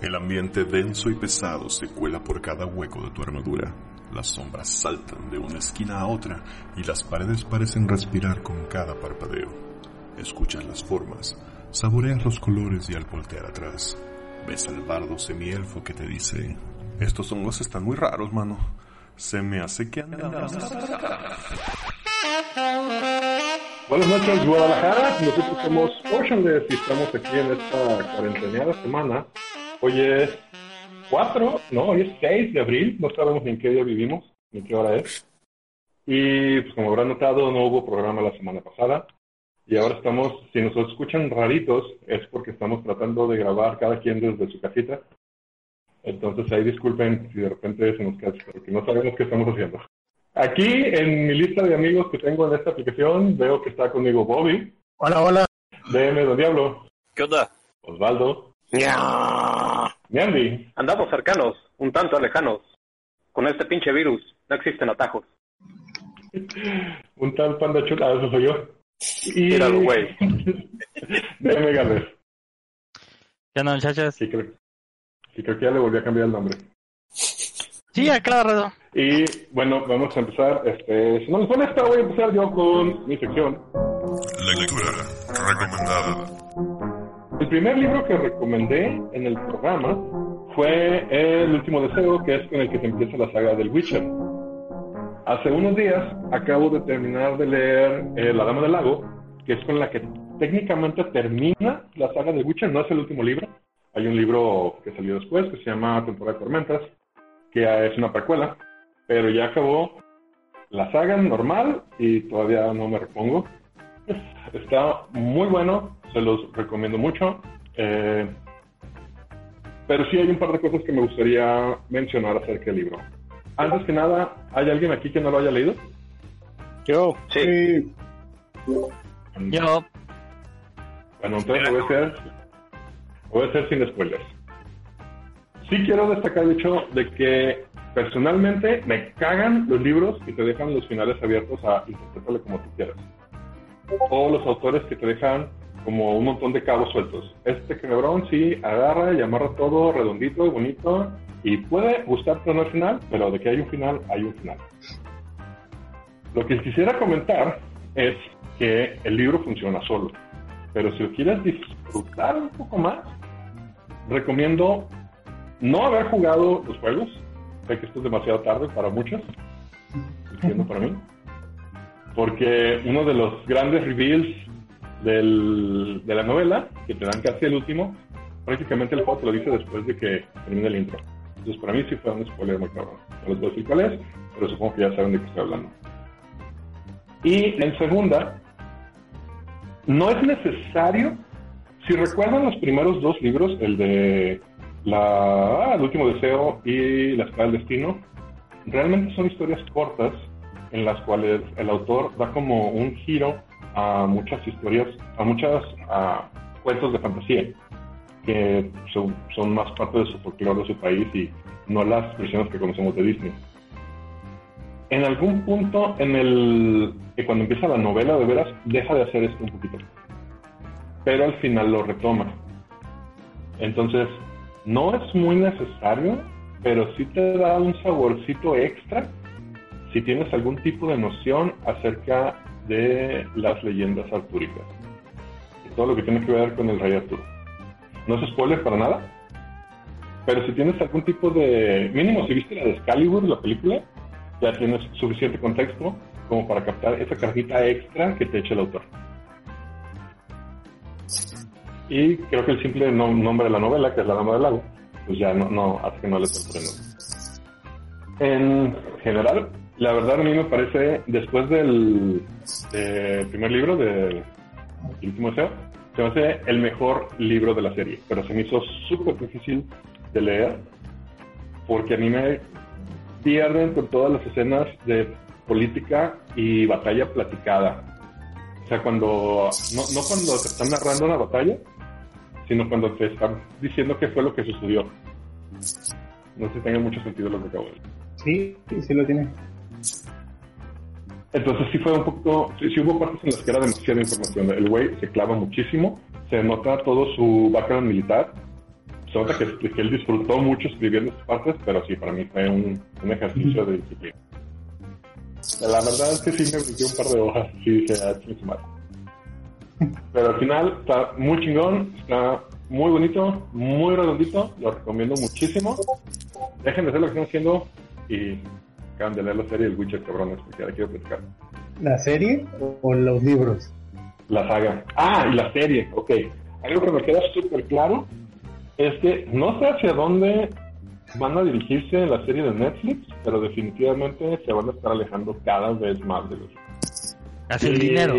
El ambiente denso y pesado se cuela por cada hueco de tu armadura. Las sombras saltan de una esquina a otra y las paredes parecen respirar con cada parpadeo. Escuchas las formas, saboreas los colores y al voltear atrás, ves al bardo semielfo que te dice, estos hongos están muy raros, mano. Se me hace que andamos. Buenas noches, Guadalajara. Nosotros somos Oceanless y estamos aquí en esta cuarenteneada semana. Hoy es 4, no, hoy es 6 de abril. No sabemos ni en qué día vivimos, ni qué hora es. Y pues como habrán notado, no hubo programa la semana pasada. Y ahora estamos, si nos escuchan raritos, es porque estamos tratando de grabar cada quien desde su casita. Entonces ahí disculpen si de repente se nos cae, porque no sabemos qué estamos haciendo. Aquí en mi lista de amigos que tengo en esta aplicación veo que está conmigo Bobby. Hola, hola. DM Don Diablo. ¿Qué onda? Osvaldo. Ñandi. Andamos cercanos, un tanto lejanos. Con este pinche virus no existen atajos. un tal panda chula, eso soy yo. Y... Tíralo, güey. DM Gales. ¿Qué onda, muchachos? Sí creo, sí, creo que ya le volví a cambiar el nombre. Sí, aclaro. Y bueno, vamos a empezar. Este, si no les molesta, voy a empezar yo con mi sección. Lectura recomendada. El primer libro que recomendé en el programa fue El último deseo, que es con el que se empieza la saga del Witcher. Hace unos días acabo de terminar de leer eh, La Dama del Lago, que es con la que técnicamente termina la saga del Witcher, no es el último libro. Hay un libro que salió después que se llama Temporada de Tormentas, que es una precuela, pero ya acabó la saga normal y todavía no me repongo. Está muy bueno, se los recomiendo mucho. Eh, pero sí hay un par de cosas que me gustaría mencionar acerca del libro. Antes que nada, ¿hay alguien aquí que no lo haya leído? Yo. Sí. Yo. Bueno, entonces voy a hacer, voy a hacer sin spoilers. Sí quiero destacar el hecho de que personalmente me cagan los libros que te dejan los finales abiertos a interpretarle como tú quieras. O los autores que te dejan como un montón de cabos sueltos. Este cabrón sí agarra y amarra todo redondito y bonito y puede gustarte o no el final, pero de que hay un final, hay un final. Lo que quisiera comentar es que el libro funciona solo, pero si lo quieres disfrutar un poco más, recomiendo no haber jugado los juegos. Sé que esto es demasiado tarde para muchos, entiendo para mí, porque uno de los grandes reveals del, de la novela, que te dan casi el último, prácticamente el juego te lo dice después de que termine el intro. Entonces, para mí sí fue un spoiler muy cabrón. No les voy a decir cuál es, pero supongo que ya saben de qué estoy hablando. Y en segunda, no es necesario, si recuerdan los primeros dos libros, el de la, El último deseo y La espada del destino, realmente son historias cortas en las cuales el autor da como un giro a muchas historias, a muchas a cuentos de fantasía que son, son más parte de su folclore de su país y no las versiones que conocemos de Disney. En algún punto, en el cuando empieza la novela, de veras, deja de hacer esto un poquito. Pero al final lo retoma. Entonces, no es muy necesario, pero sí te da un saborcito extra si tienes algún tipo de noción acerca de las leyendas artúricas. Y todo lo que tiene que ver con el rey Arturo. No es spoiler para nada, pero si tienes algún tipo de... Mínimo, si viste la de Excalibur, la película, ya tienes suficiente contexto como para captar esa cartita extra que te echa el autor. Y creo que el simple nombre de la novela, que es La Dama del Lago, pues ya no, no hace que no le sorprenda. En general, la verdad a mí me parece, después del, primer libro, de El último deseo, se me hace el mejor libro de la serie, pero se me hizo súper difícil de leer, porque a mí me pierden con todas las escenas de política y batalla platicada. O sea, cuando, no, no cuando te están narrando una batalla, sino cuando te están diciendo qué fue lo que sucedió. No sé si tenga mucho sentido lo que acabo de decir. Sí, sí lo tiene. Entonces sí fue un poco, sí, sí, hubo partes en las que era demasiada información. El güey se clava muchísimo, se nota todo su background militar, se nota que, que, él disfrutó mucho escribiendo esas partes, pero sí, para mí fue un, un ejercicio de disciplina. La verdad es que sí me metí un par de hojas, sí dije, ah, mal. Pero al final está muy chingón, está muy bonito, muy redondito, lo recomiendo muchísimo. Dejen de hacer lo que están haciendo y acaban de leer la serie El Witcher, cabrones, porque ahora quiero platicar. ¿La serie o los libros? La saga. Ah, y la serie, ok. Algo que me queda súper claro es que no sé hacia dónde van a dirigirse en la serie de Netflix, pero definitivamente se van a estar alejando cada vez más de los. Hacia el dinero.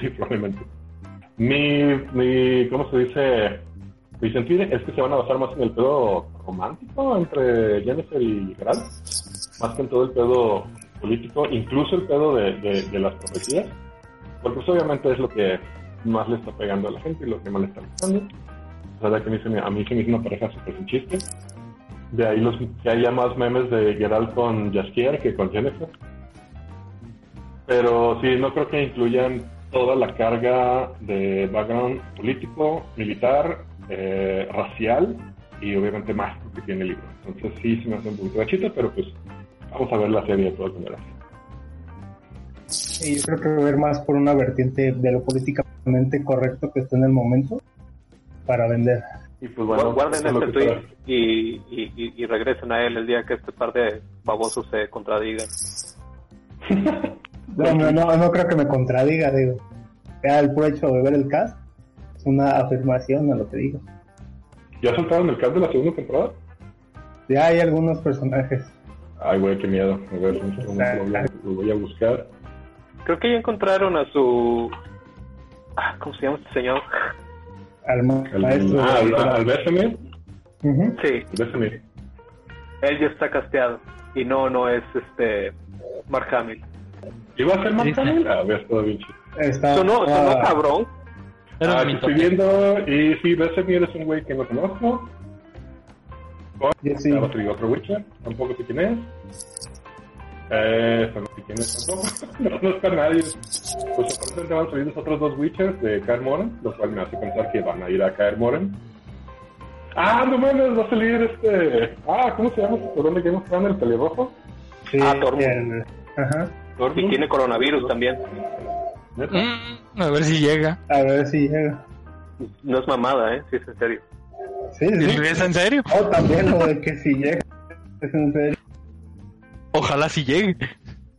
Sí, probablemente. Mi, mi, ¿cómo se dice? Mi sentir es que se van a basar más en el pedo romántico entre Jennifer y Geralt, más que en todo el pedo político, incluso el pedo de, de, las profecías, porque pues, obviamente es lo que más le está pegando a la gente y lo que más le está gustando. O sea, que a mí se me, hizo una pareja súper sin chiste. De ahí los que haya más memes de Geralt con Jaskier que con Jennifer. Pero sí, no creo que incluyan toda la carga de background político, militar, eh, racial y obviamente mágico que tiene el libro. Entonces sí se me hace un poquito gachita, pero pues vamos a ver la serie de todas maneras. Sí, yo creo que ver más por una vertiente de lo políticamente correcto que está en el momento para vender. Y pues bueno, guarden este tweet y, y, y, regresen a él el día que este par de babosos se contradigan. no, no, no, no creo que me contradiga, digo. Ya el puro hecho de ver el cast es una afirmación a lo que digo. ¿Ya soltaron el cast de la segunda temporada? Ya hay algunos personajes. Ay, güey, qué miedo. A ver, lo voy a buscar. Creo que ya encontraron a su. Ah, ¿Cómo se llama este señor? Al, maestro. Ah, al, al Bessemir. Sí. Bessemir. Él ya está casteado. Y no, no es este. Mark Hamill. ¿Iba a ser Mark Hamill? Ah, había estado bien chido. Está, sonó, sonó ah, cabrón. Ah, estoy viendo. Y sí, Bessemir es un güey que no conozco. Sí. Otro, otro Witcher. Tampoco sé quién es. Eh, no sé quién es tampoco. no conozco a nadie. Pues aparentemente van a salir los otros dos Witchers de Kaer Moren, lo cual me hace pensar que van a ir a Kaer Moren. Ah, no mames, va a salir este. Ah, ¿cómo se llama? ¿Por dónde of Thrones, el pelirrojo? Sí, ah, Tormund. Ajá. Y tiene coronavirus también. Mm, a ver si llega. A ver si llega. No es mamada, ¿eh? Si es en serio. Sí, sí. ¿Es en serio? Oh, también lo de que si llega. Es en serio. Ojalá si llegue.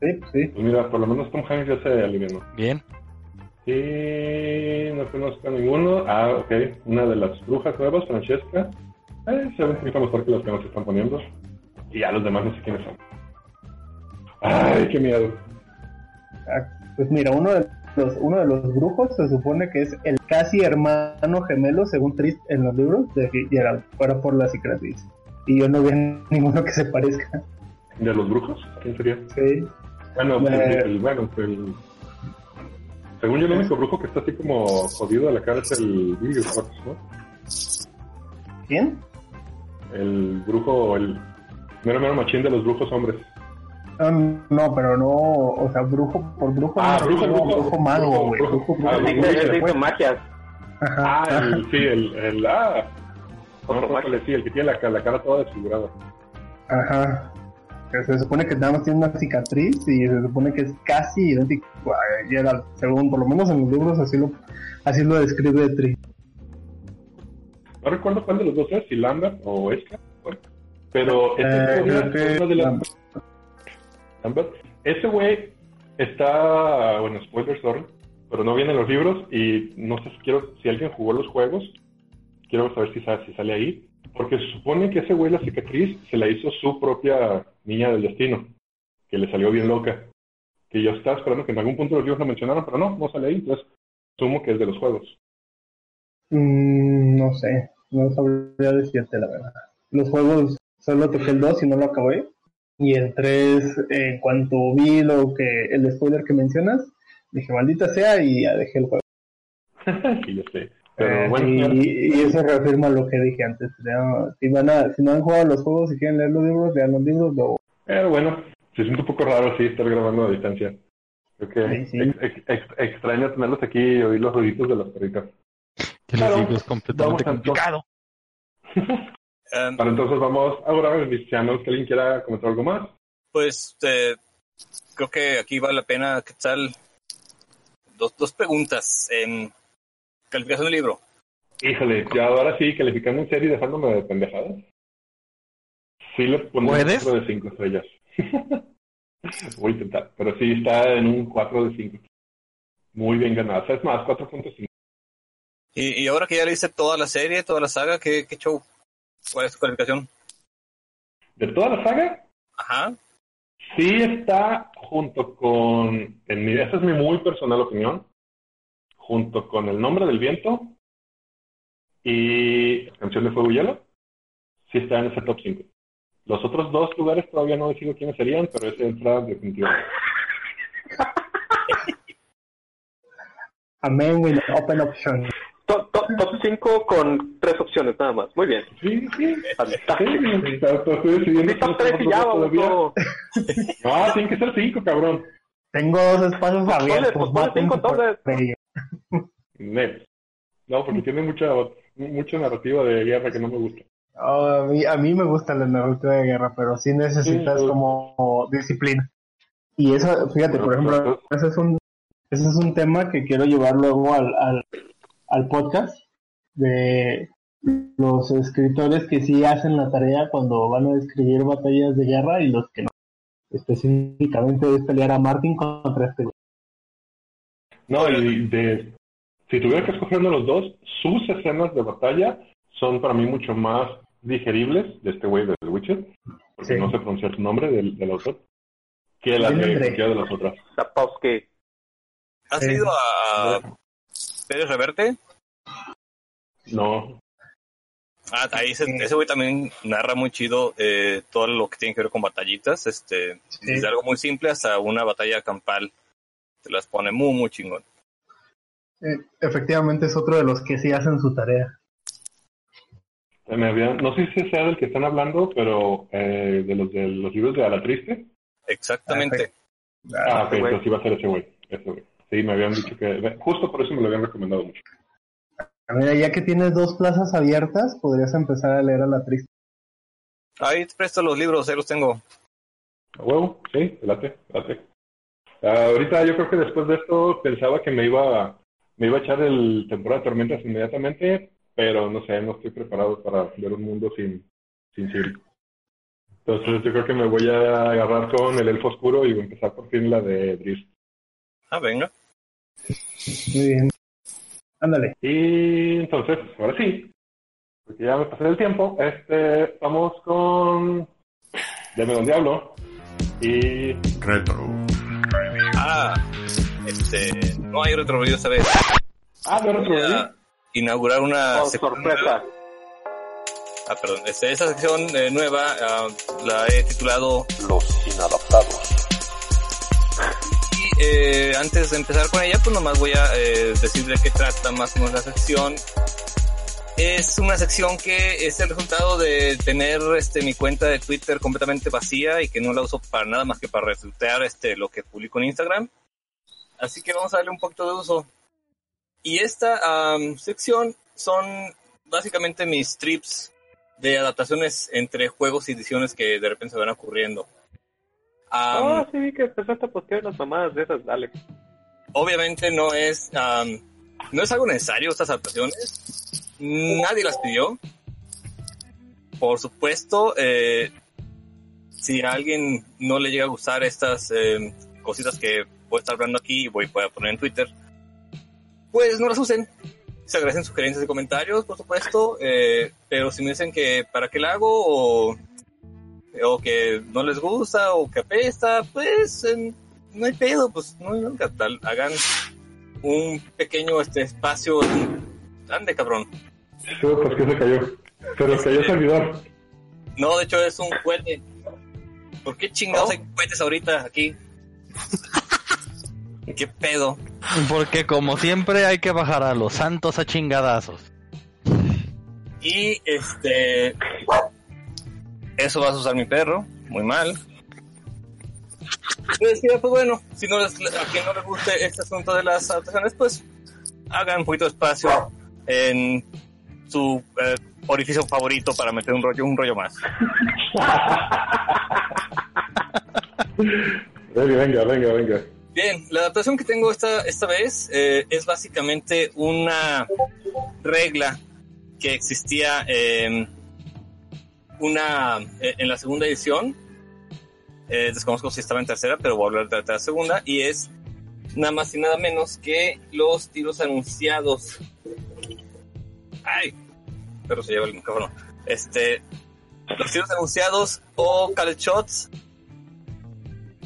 Sí, sí. Pues mira, por lo menos Tom Hanks ya se alivió. Bien. Sí, no conozco a ninguno. Ah, ok. Una de las brujas nuevas, Francesca. Eh, se ve un poquito mejor que las que nos están poniendo. Y ya los demás no sé quiénes son. Ay, qué miedo. Ah, pues mira, uno de los, uno de los brujos se supone que es el casi hermano gemelo, según Trist en los libros, de Gerald, fuera por la cicatriz. Y yo no veo ninguno que se parezca. ¿De los brujos? ¿Quién sería? Sí. Bueno, pues, el, bueno, el, según yo, el único brujo que está así como jodido a la cara es el Fox, ¿no? ¿Quién? El brujo, el mero mero machín de los brujos hombres. Um, no, pero no, o sea, brujo por brujo. Ah, brujo, brujo, brujo, mago, güey. Brujo, brujo, ah, brujo, magias. Ajá. Ah, el, sí, el, el, ah. No, no, sí, el que tiene la, la cara toda desfigurada. Ajá. Se supone que nada más tiene una cicatriz y se supone que es casi idéntico a Gerald, según por lo menos en los libros así lo, así lo describe Tri. No recuerdo cuál de los dos es, si Lambert o Esca, pero este eh, de las... Ese güey está, bueno, spoiler, sorry, pero no viene en los libros y no sé si quiero, si alguien jugó los juegos, quiero saber si, sale ahí, porque se supone que ese güey la cicatriz se la hizo su propia niña del destino, que le salió bien loca. Que yo estaba esperando que en algún punto los libros lo mencionaran, pero no, no sale ahí, entonces asumo que es de los juegos. Mm, no sé, no sabría decirte la verdad. Los juegos solo toqué el 2 y no lo acabé. Y el 3, en cuanto vi lo que el spoiler que mencionas, dije maldita sea y ya dejé el juego. sí, yo sé. Pero, eh, bueno, y, eso reafirma lo que dije antes. Si, van a, si no han jugado los juegos y quieren leer los libros, lean los libros. Luego. Pero bueno, se siente un poco raro así estar grabando a distancia. Creo que extraño tenerlos aquí y oír los ruiditos de las perritas. Que claro, es completamente complicado. Para entonces vamos ahora, iniciamos que alguien quiera comentar algo más. Pues eh, creo que aquí vale la pena, ¿qué tal? Dos, dos preguntas. en calificación del libro. Híjole, ya ahora sí, calificando en serie y dejándome de pendejadas. Sí le ponemos un 4 de 5 estrellas. Voy a intentar, pero sí está en un 4 de 5. Muy bien ganado. es más, 4.5. ¿Y, y ahora que ya le hice toda la serie, toda la saga, ¿qué, qué show? ¿Cuál es tu calificación? ¿De toda la saga? Ajá. Sí está junto con, en mi, esa es mi muy personal opinión, junto con El Nombre del Viento y Canción de Fuego y Hielo, sí está en ese top 5. Los otros dos lugares todavía no decido quiénes serían, pero ese entra definitivamente. Amén with open option. 5 con tres opciones nada más. Muy bien. Sí, sí. Fantástico. Sí, top 3 y ya, vamos. No, tiene que ser 5, cabrón. Tengo dos espacios abiertos. Pues 5 entonces. No, porque tiene mucha, mucha narrativa de guerra que no me gusta. Oh, a, mí, a mí me gusta la narrativa de guerra, pero sí necesitas Sí, como disciplina. Y eso, fíjate, por ejemplo, ese es un, ese es un tema que quiero llevar luego al, al, al podcast de los escritores que sí hacen la tarea cuando van a escribir batallas de guerra y los que no. Específicamente es pelear a Martin contra este güey. No, y de, si tuviera que escoger uno de los dos, sus escenas de batalla son para mí mucho más digeribles de este güey de The Witcher, porque Sí. no sé pronunciar su nombre del, del autor, que las Tiene de cualquiera de las otras. Sapowski. ¿Has Sí. ido a Pérez Reverte? No, Ah, ahí ese, ese güey también narra muy chido eh, todo lo que tiene que ver con batallitas, este, Sí. desde algo muy simple hasta una batalla campal. Te las pone muy, muy chingón. Eh, efectivamente es otro de los que sí hacen su tarea. me habían- no sé si sea del que están hablando, pero eh, de los de los libros de A la Triste. Exactamente. Ah, ok, ese güey. entonces iba a ser ese güey. Ese güey. Sí, me habían dicho que, justo por eso me lo habían recomendado mucho. Mira, ya que tienes dos plazas abiertas, podrías empezar a leer a la triste. Ahí te presto los libros, ahí los tengo. ¿A huevo? Sí, late, late. Ah, ahorita yo creo que después de esto pensaba que me iba, me iba a echar el temporada de tormentas inmediatamente, pero no sé, no estoy preparado para ver un mundo sin, sin Siri. Entonces yo creo que me voy a agarrar con el elfo oscuro y voy a empezar por fin la de Drift. Ah, venga. Muy bien. Ándale. Y entonces, ahora sí, porque ya me pasé del tiempo, este, vamos con Deme Don Diablo y Retro. Ah, este, no hay retro review esta vez. Ah, otro a inaugurar una sección sorpresa. Ah, perdón. Este, esta sección eh, nueva ah, la he titulado Los inadaptados. Eh, antes de empezar con ella, pues nomás voy a eh, decir de qué trata más o menos la sección. Es una sección que es el resultado de tener este mi cuenta de Twitter completamente vacía y que no la uso para nada más que para retuitear este lo que publico en Instagram. Así que vamos a darle un poquito de uso. Y esta am, sección son básicamente mis trips de adaptaciones entre juegos y ediciones que de repente se van ocurriendo. Am, Ah, sí, que empezaste a postear las mamadas de esas, dale. obviamente no es am, no es algo necesario estas adaptaciones nadie las pidió. Por supuesto eh, si a alguien no le llega a gustar estas eh, cositas que voy a estar hablando aquí y voy, voy a poner en Twitter pues no las usen. Se agradecen sugerencias y comentarios por supuesto eh, pero si me dicen que para qué la hago o o que no les gusta o que apesta pues no hay pedo, pues no hay nunca tal. Hagan un pequeño este espacio. Ande, cabrón. Sí, pues que se cayó. Se nos cayó el servidor. No, de hecho es un cohete. ¿Por qué chingados hay cohetes ahorita aquí? ¿Qué pedo? Porque como siempre hay que bajar a los santos a chingadazos. Y este. Eso va a usar mi perro. Muy mal. Yo decía, pues bueno, si no les, a quien no les guste este asunto de las adaptaciones, pues hagan un poquito de espacio en su eh, orificio favorito para meter un rollo, un rollo más. venga, venga, venga. Bien, la adaptación que tengo esta, esta vez eh, es básicamente una regla que existía en una eh, en la segunda edición. Eh, desconozco si estaba en tercera, pero voy a hablar de la segunda. Y es nada más y nada menos que los tiros anunciados. Ay, pero se lleva el micrófono. Este, los tiros anunciados o call shots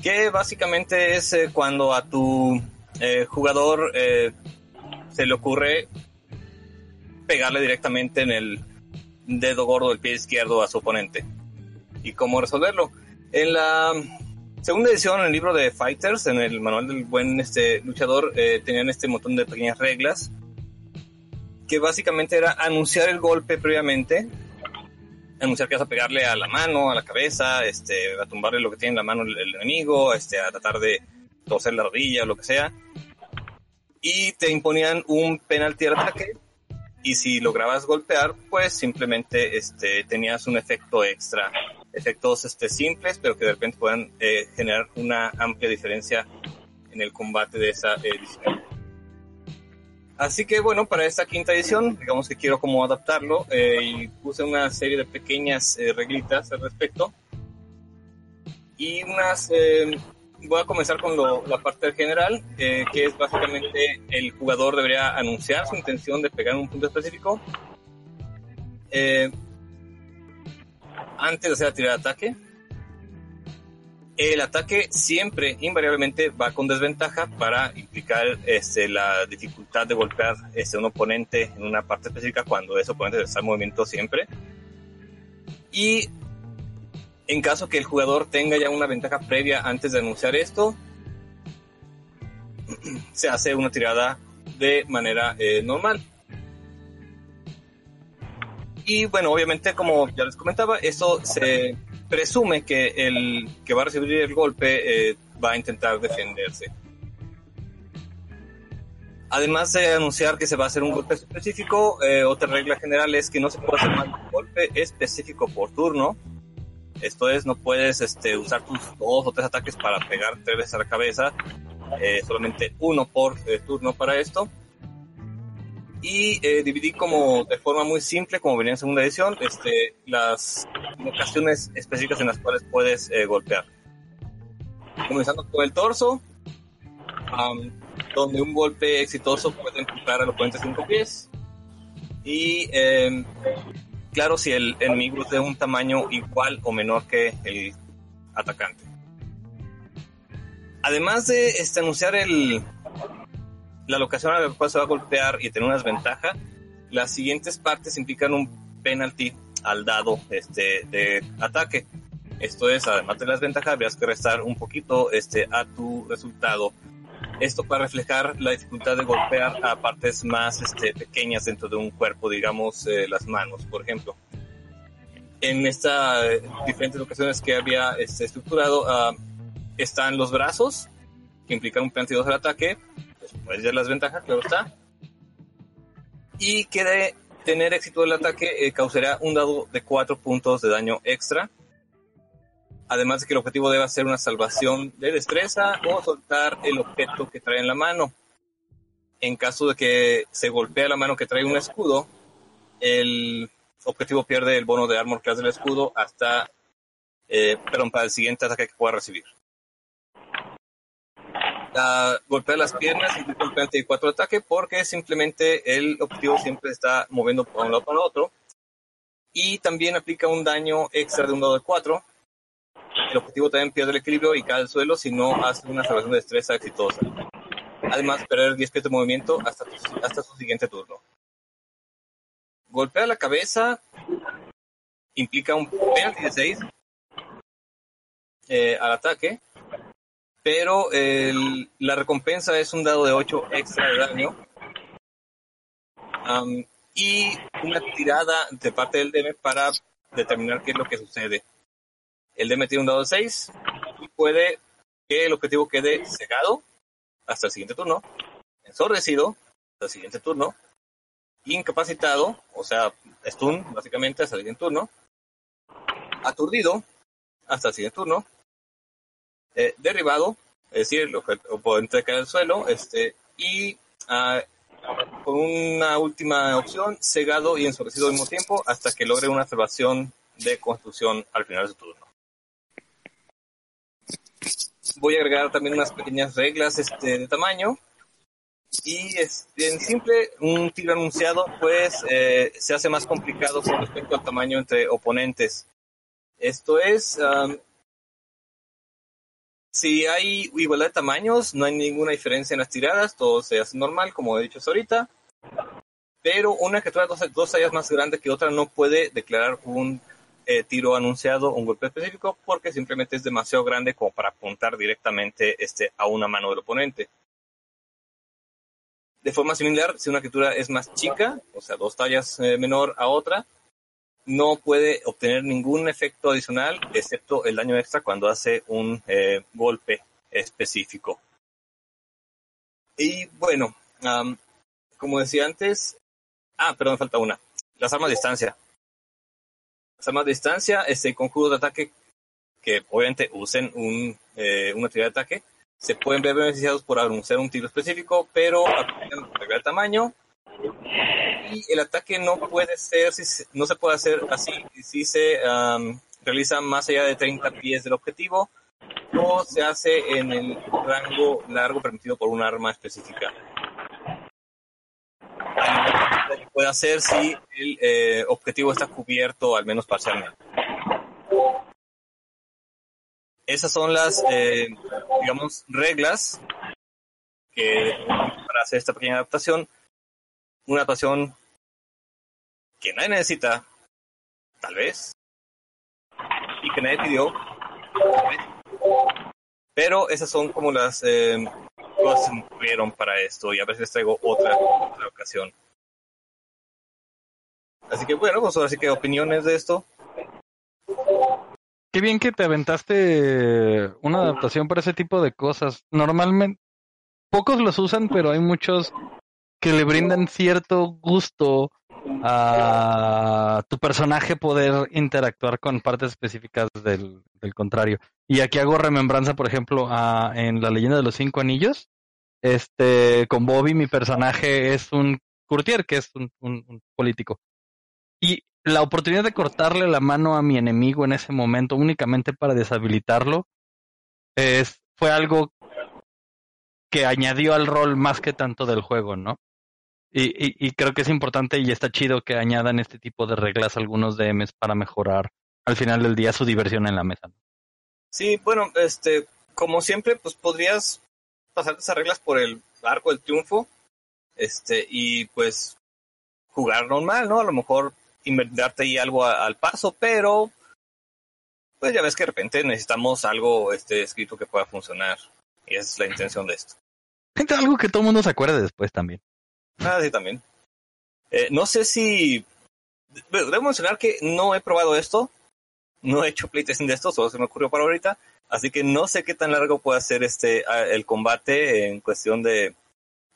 que básicamente es eh, cuando a tu eh, jugador se le ocurre pegarle directamente en el dedo gordo del pie izquierdo a su oponente. ¿Y cómo resolverlo? En la segunda edición, en el libro de Fighters, en el manual del buen este, luchador, tenían este montón de pequeñas reglas que básicamente era anunciar el golpe previamente anunciar que vas a pegarle a la mano, a la cabeza, este, a tumbarle lo que tiene en la mano el, enemigo, este, a tratar de torcer la rodilla o lo que sea. Y te imponían un penalti al ataque. Y si lograbas golpear, pues simplemente este, tenías un efecto extra. Efectos este, simples, pero que de repente puedan eh, generar una amplia diferencia en el combate de esa edición. Así que bueno, para esta quinta edición, digamos que quiero como adaptarlo eh, y puse una serie de pequeñas eh, reglitas al respecto. Y unas, eh, voy a comenzar con la parte general, que es básicamente el jugador debería anunciar su intención de pegar en un punto específico antes de hacer la tirada de ataque el ataque siempre, invariablemente, va con desventaja para implicar este, la dificultad de golpear este, un oponente en una parte específica cuando ese oponente está en movimiento siempre. Y en caso que el jugador tenga ya una ventaja previa antes de anunciar esto, se hace una tirada de manera eh, normal. Y bueno, obviamente, como ya les comentaba, eso se presume que el que va a recibir el golpe eh, va a intentar defenderse. Además de anunciar que se va a hacer un golpe específico, eh, otra regla general es que no se puede hacer más un golpe específico por turno. Esto es, no puedes este, usar tus dos o tres ataques para pegar tres veces a la cabeza, eh, solamente uno por turno para esto y eh, dividí como de forma muy simple, como venía en segunda edición, este, las ocasiones específicas en las cuales puedes eh, golpear. Comenzando con el torso, donde un golpe exitoso puede empujar al oponente cinco pies. Y em, claro, si el enemigo es de un tamaño igual o menor que el atacante. Además de este, anunciar el, la locación a la cual se va a golpear y tener una desventaja, las siguientes partes implican un penalty al dado este, de ataque. Esto es, además de las ventajas, habrías que restar un poquito este, a tu resultado. Esto para reflejar la dificultad de golpear a partes más este, pequeñas dentro de un cuerpo, digamos eh, las manos, por ejemplo. En estas eh, diferentes ocasiones que había este, estructurado, ah, están los brazos, que implican un penalti al ataque, pues ya las ventajas, claro está. Y que de tener éxito el ataque eh, causará un dado de 4 puntos de daño extra. Además de que el objetivo debe ser una salvación de destreza o soltar el objeto que trae en la mano. En caso de que se golpee la mano que trae un escudo, el objetivo pierde el bono de armor class del escudo hasta, eh, perdón, para el siguiente ataque que pueda recibir golpea golpear las piernas y de cuatro ataque porque simplemente el objetivo siempre está moviendo por un lado para otro. Y también aplica un daño extra de un dado de 4. El objetivo también pierde el equilibrio y cae al suelo si no hace una salvación de destreza exitosa. Además, perder 10 pies de movimiento hasta, su siguiente turno. Golpea la cabeza implica un penalty de 6 eh, al ataque pero la recompensa es un dado de 8 extra de daño y una tirada de parte del DM para determinar qué es lo que sucede. El DM tiene un dado de 6 y puede que el objetivo quede cegado hasta el siguiente turno, ensordecido hasta el siguiente turno, incapacitado, o sea, stun, básicamente, hasta el siguiente turno, aturdido, hasta el siguiente turno, eh, derribado, es decir, el oponente cae al suelo, este, y ah, con una última opción, cegado y ensordecido al mismo tiempo, hasta que logre una salvación de construcción al final de su turno. Voy a agregar también unas pequeñas reglas este, de tamaño y en simple, un tiro anunciado, pues eh, se hace más complicado con respecto al tamaño entre oponentes. Esto es, si hay igualdad de tamaños, no hay ninguna diferencia en las tiradas, todo se hace normal, como he dicho ahorita. Pero una que dos, dos tallas más grande que otra no puede declarar un eh, tiro anunciado, un golpe específico, porque simplemente es demasiado grande como para apuntar directamente este, a una mano del oponente. De forma similar, si una criatura es más chica, o sea, dos tallas eh, menor a otra, no puede obtener ningún efecto adicional excepto el daño extra cuando hace un eh, golpe específico. Y bueno, como decía antes, ah, pero me falta una, las armas de distancia. Armas de distancia, este conjuro de ataque que obviamente usen un, eh, una actividad de ataque, se pueden ver beneficiados por anunciar un tiro específico, pero aplican el tamaño. Y el ataque no puede ser, no se puede hacer así si se realiza más allá de 30 pies del objetivo o se hace en el rango largo permitido por un arma específica. Puede hacer si el eh, objetivo está cubierto, al menos parcialmente esas son las, eh, digamos, reglas que para hacer esta pequeña adaptación. Una adaptación que nadie necesita, tal vez, y que nadie pidió, pero esas son como las eh, que se me ocurrieron para esto y a veces traigo otra, otra ocasión. Así que bueno, pues ahora que opiniones de esto. Qué bien que te aventaste una adaptación para ese tipo de cosas. Normalmente, pocos los usan, pero hay muchos que le brindan cierto gusto a tu personaje poder interactuar con partes específicas del, contrario. Y aquí hago remembranza, por ejemplo, a, en la leyenda de los cinco anillos. Este, con Bobby, mi personaje es un courtier, que es un, un político. Y la oportunidad de cortarle la mano a mi enemigo en ese momento únicamente para deshabilitarlo es, fue algo que añadió al rol más que tanto del juego, ¿no? Y, y, creo que es importante y está chido que añadan este tipo de reglas a algunos DMs para mejorar al final del día su diversión en la mesa. Sí, bueno, este, como siempre, pues podrías pasar esas reglas por el arco del triunfo, este, y pues jugar normal, ¿no? A lo mejor inventarte ahí algo al paso, pero pues ya ves que de repente necesitamos algo este escrito que pueda funcionar. Y esa es la intención de esto. Algo que todo el mundo se acuerde después también. Ah, sí, también. Eh, no sé si... Debo mencionar que no he probado esto. No he hecho playtesting de esto, solo se me ocurrió para ahorita. Así que no sé qué tan largo puede ser este el combate en cuestión de,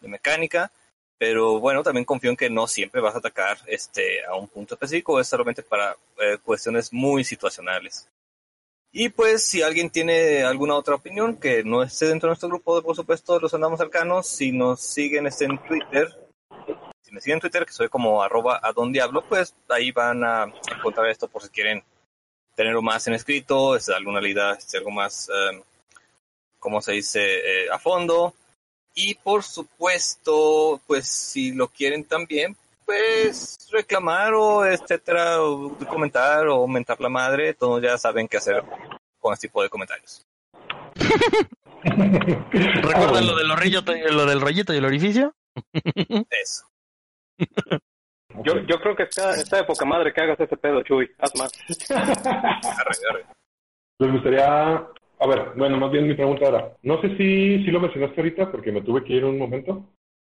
mecánica. Pero bueno, también confío en que no siempre vas a atacar este, a un punto específico, es solamente para eh, cuestiones muy situacionales. Y pues si alguien tiene alguna otra opinión que no esté dentro de nuestro grupo, por supuesto, los andamos cercanos, si nos siguen este, en Twitter, si me siguen en Twitter, que soy como arroba a don diablo, pues ahí van a encontrar esto por si quieren tenerlo más en escrito, es alguna lida, es algo más, como se dice, eh, a fondo. Y por supuesto, pues si lo quieren también, pues reclamar o etcétera, o comentar o aumentar la madre, todos ya saben qué hacer con este tipo de comentarios. ¿Recuerdan lo del, lo del rollito y el orificio? Eso. Yo, yo creo que está, está de poca madre que hagas ese pedo, Chuy. Haz más. Les gustaría a ver, bueno, más bien mi pregunta era, no sé si, si lo mencionaste ahorita porque me tuve que ir un momento,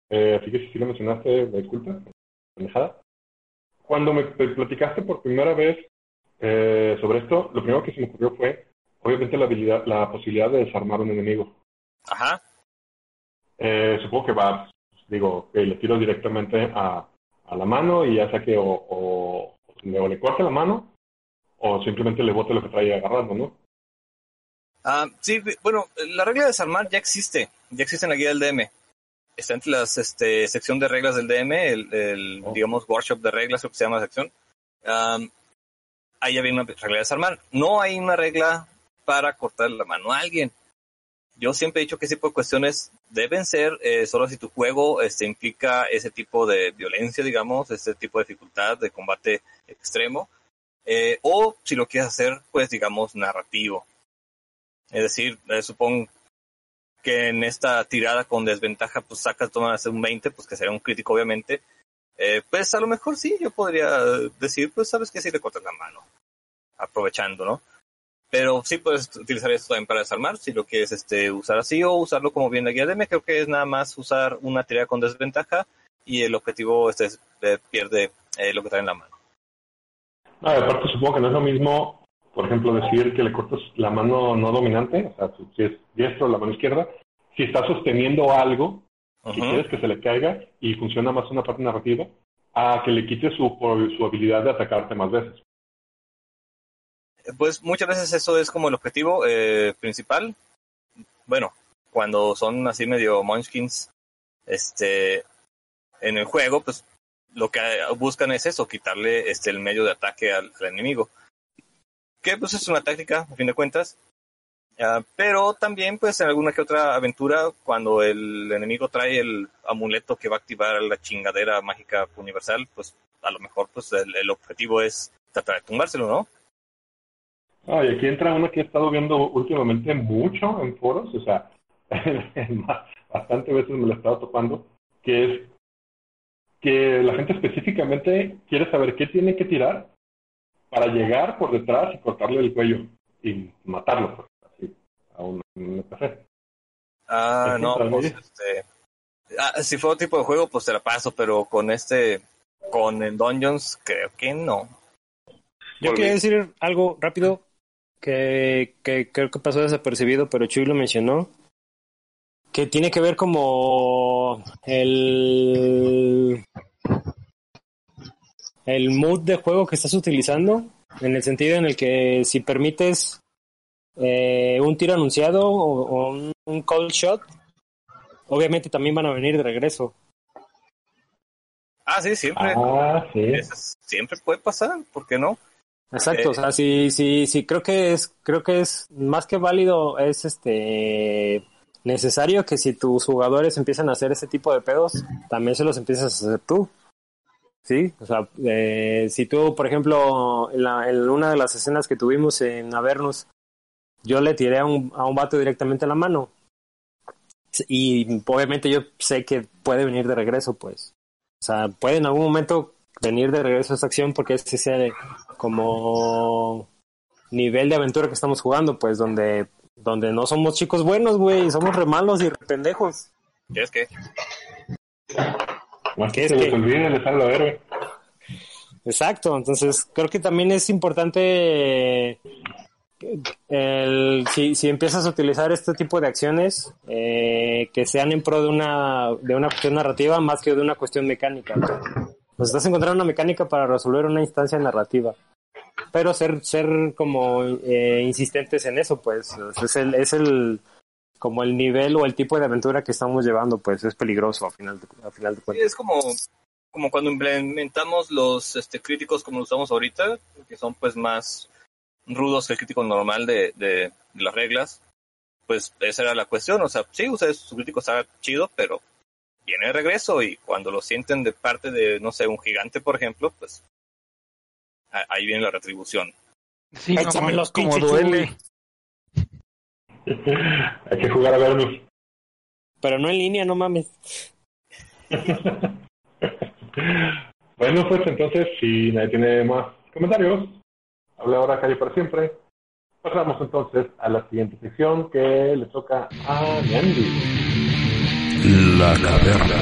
eh, así que si lo mencionaste, me disculpa, Cuando me platicaste por primera vez eh, sobre esto, lo primero que se me ocurrió fue, obviamente, la habilidad, la posibilidad de desarmar un enemigo. Ajá. Eh, supongo que va, digo, que le tiro directamente a, a la mano y ya sea que o, o, o le corte la mano o simplemente le bote lo que trae agarrando, ¿no? Ah, sí, bueno, la regla de desarmar ya existe, ya existe en la guía del DM. Está entre la este, sección de reglas del DM, el, el Oh. digamos, workshop de reglas, lo que se llama la sección. Am, ahí había una regla de desarmar. No hay una regla para cortar la mano a alguien. Yo siempre he dicho que ese tipo de cuestiones deben ser eh, solo si tu juego este, implica ese tipo de violencia, digamos, ese tipo de dificultad de combate extremo, eh, o si lo quieres hacer, pues, digamos, narrativo. Es decir, eh, supongo que en esta tirada con desventaja, pues sacas tomas un 20, pues que sería un crítico, obviamente. Pues a lo mejor sí, yo podría decir, pues sabes que sí le cortas la mano, aprovechando, ¿no? Pero sí puedes utilizar esto también para desarmar, si lo quieres este, usar así o usarlo como bien la guía de me creo que es nada más usar una tirada con desventaja y el objetivo este es, eh, pierde eh, lo que trae en la mano. No, aparte supongo que no es lo mismo, por ejemplo, decir que le cortas la mano no dominante, o sea, si es diestro la mano izquierda, si está sosteniendo algo que Ujú. quieres que se le caiga y funciona más una parte narrativa, a que le quites su, su habilidad de atacarte más veces. Pues muchas veces eso es como el objetivo eh, principal. Bueno, cuando son así medio munchkins, este, en el juego, pues lo que buscan es eso, quitarle este el medio de ataque al, enemigo. Que pues es una táctica, a fin de cuentas. Ah, pero también, pues en alguna que otra aventura, cuando el enemigo trae el amuleto que va a activar la chingadera mágica universal, pues a lo mejor pues el, el objetivo es tratar de tumbárselo, ¿no? Ah, y aquí entra una que he estado viendo últimamente mucho en foros, o sea, bastante veces me lo he estado topando, que es que la gente específicamente quiere saber qué tiene que tirar para llegar por detrás y cortarle el cuello y matarlo, pues, así, a un NPC. Ah, no, pues este. Ah, si fue otro tipo de juego, pues te la paso, pero con este. Con el Dungeons, creo que no. Yo quería decir algo rápido que, que creo que pasó desapercibido, pero Chuy lo mencionó. Que tiene que ver como el, el mood de juego que estás utilizando, en el sentido en el que si permites eh, un tiro anunciado o, o un, un call shot, obviamente también van a venir de regreso. Ah, sí, siempre. Ah, sí. Siempre puede pasar, ¿por qué no? Exacto, Eh, o sea, sí, sí, sí, creo que es, creo que es más que válido, es este necesario que si tus jugadores empiezan a hacer ese tipo de pedos, también se los empiezas a hacer tú. Sí, o sea, eh, si tú, por ejemplo, en, la- en una de las escenas que tuvimos en Avernus, yo le tiré a un, a un vato directamente a la mano. Y obviamente yo sé que puede venir de regreso, pues. O sea, puede en algún momento venir de regreso esa acción porque es ese como nivel de aventura que estamos jugando, pues donde, donde no somos chicos buenos, güey, somos re malos y re pendejos. Y es que. Más ¿Qué que es se les que? olvide, les hablo héroe. Exacto, entonces creo que también es importante el, si, si empiezas a utilizar este tipo de acciones eh, que sean en pro de una, de una cuestión narrativa más que de una cuestión mecánica. Pues estás encontrando una mecánica para resolver una instancia narrativa. Pero ser, ser como eh, insistentes en eso, pues es el, es el como el nivel o el tipo de aventura que estamos llevando, pues es peligroso a final de, a final de Sí, cuentas. es como, como cuando implementamos los este, críticos como los usamos ahorita, que son pues más rudos que el crítico normal de, de, de las reglas. Pues esa era la cuestión, o sea, sí, ustedes, su crítico está chido, pero viene de regreso y cuando lo sienten de parte de, no sé, un gigante, por ejemplo, pues ahí viene la retribución. Sí, no, Échame los como pinches duele. Hay que jugar a vernos. Pero no en línea, no mames. Bueno, pues entonces, si nadie tiene más comentarios, habla ahora calle para siempre. Pasamos entonces a la siguiente sección que le toca a Andy. La caverna.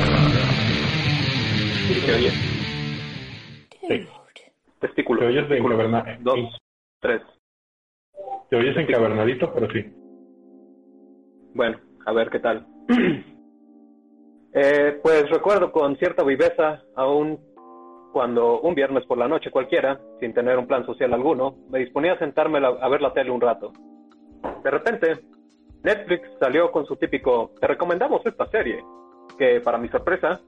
Sí. Testículo. Te oyes de testículo. Dos, tres. Te oyes encabernadito, pero sí. Bueno, a ver qué tal. eh, pues recuerdo con cierta viveza a un cuando un viernes por la noche cualquiera, sin tener un plan social alguno, me disponía a sentarme a ver la tele un rato. De repente, Netflix salió con su típico, te recomendamos esta serie, que para mi sorpresa,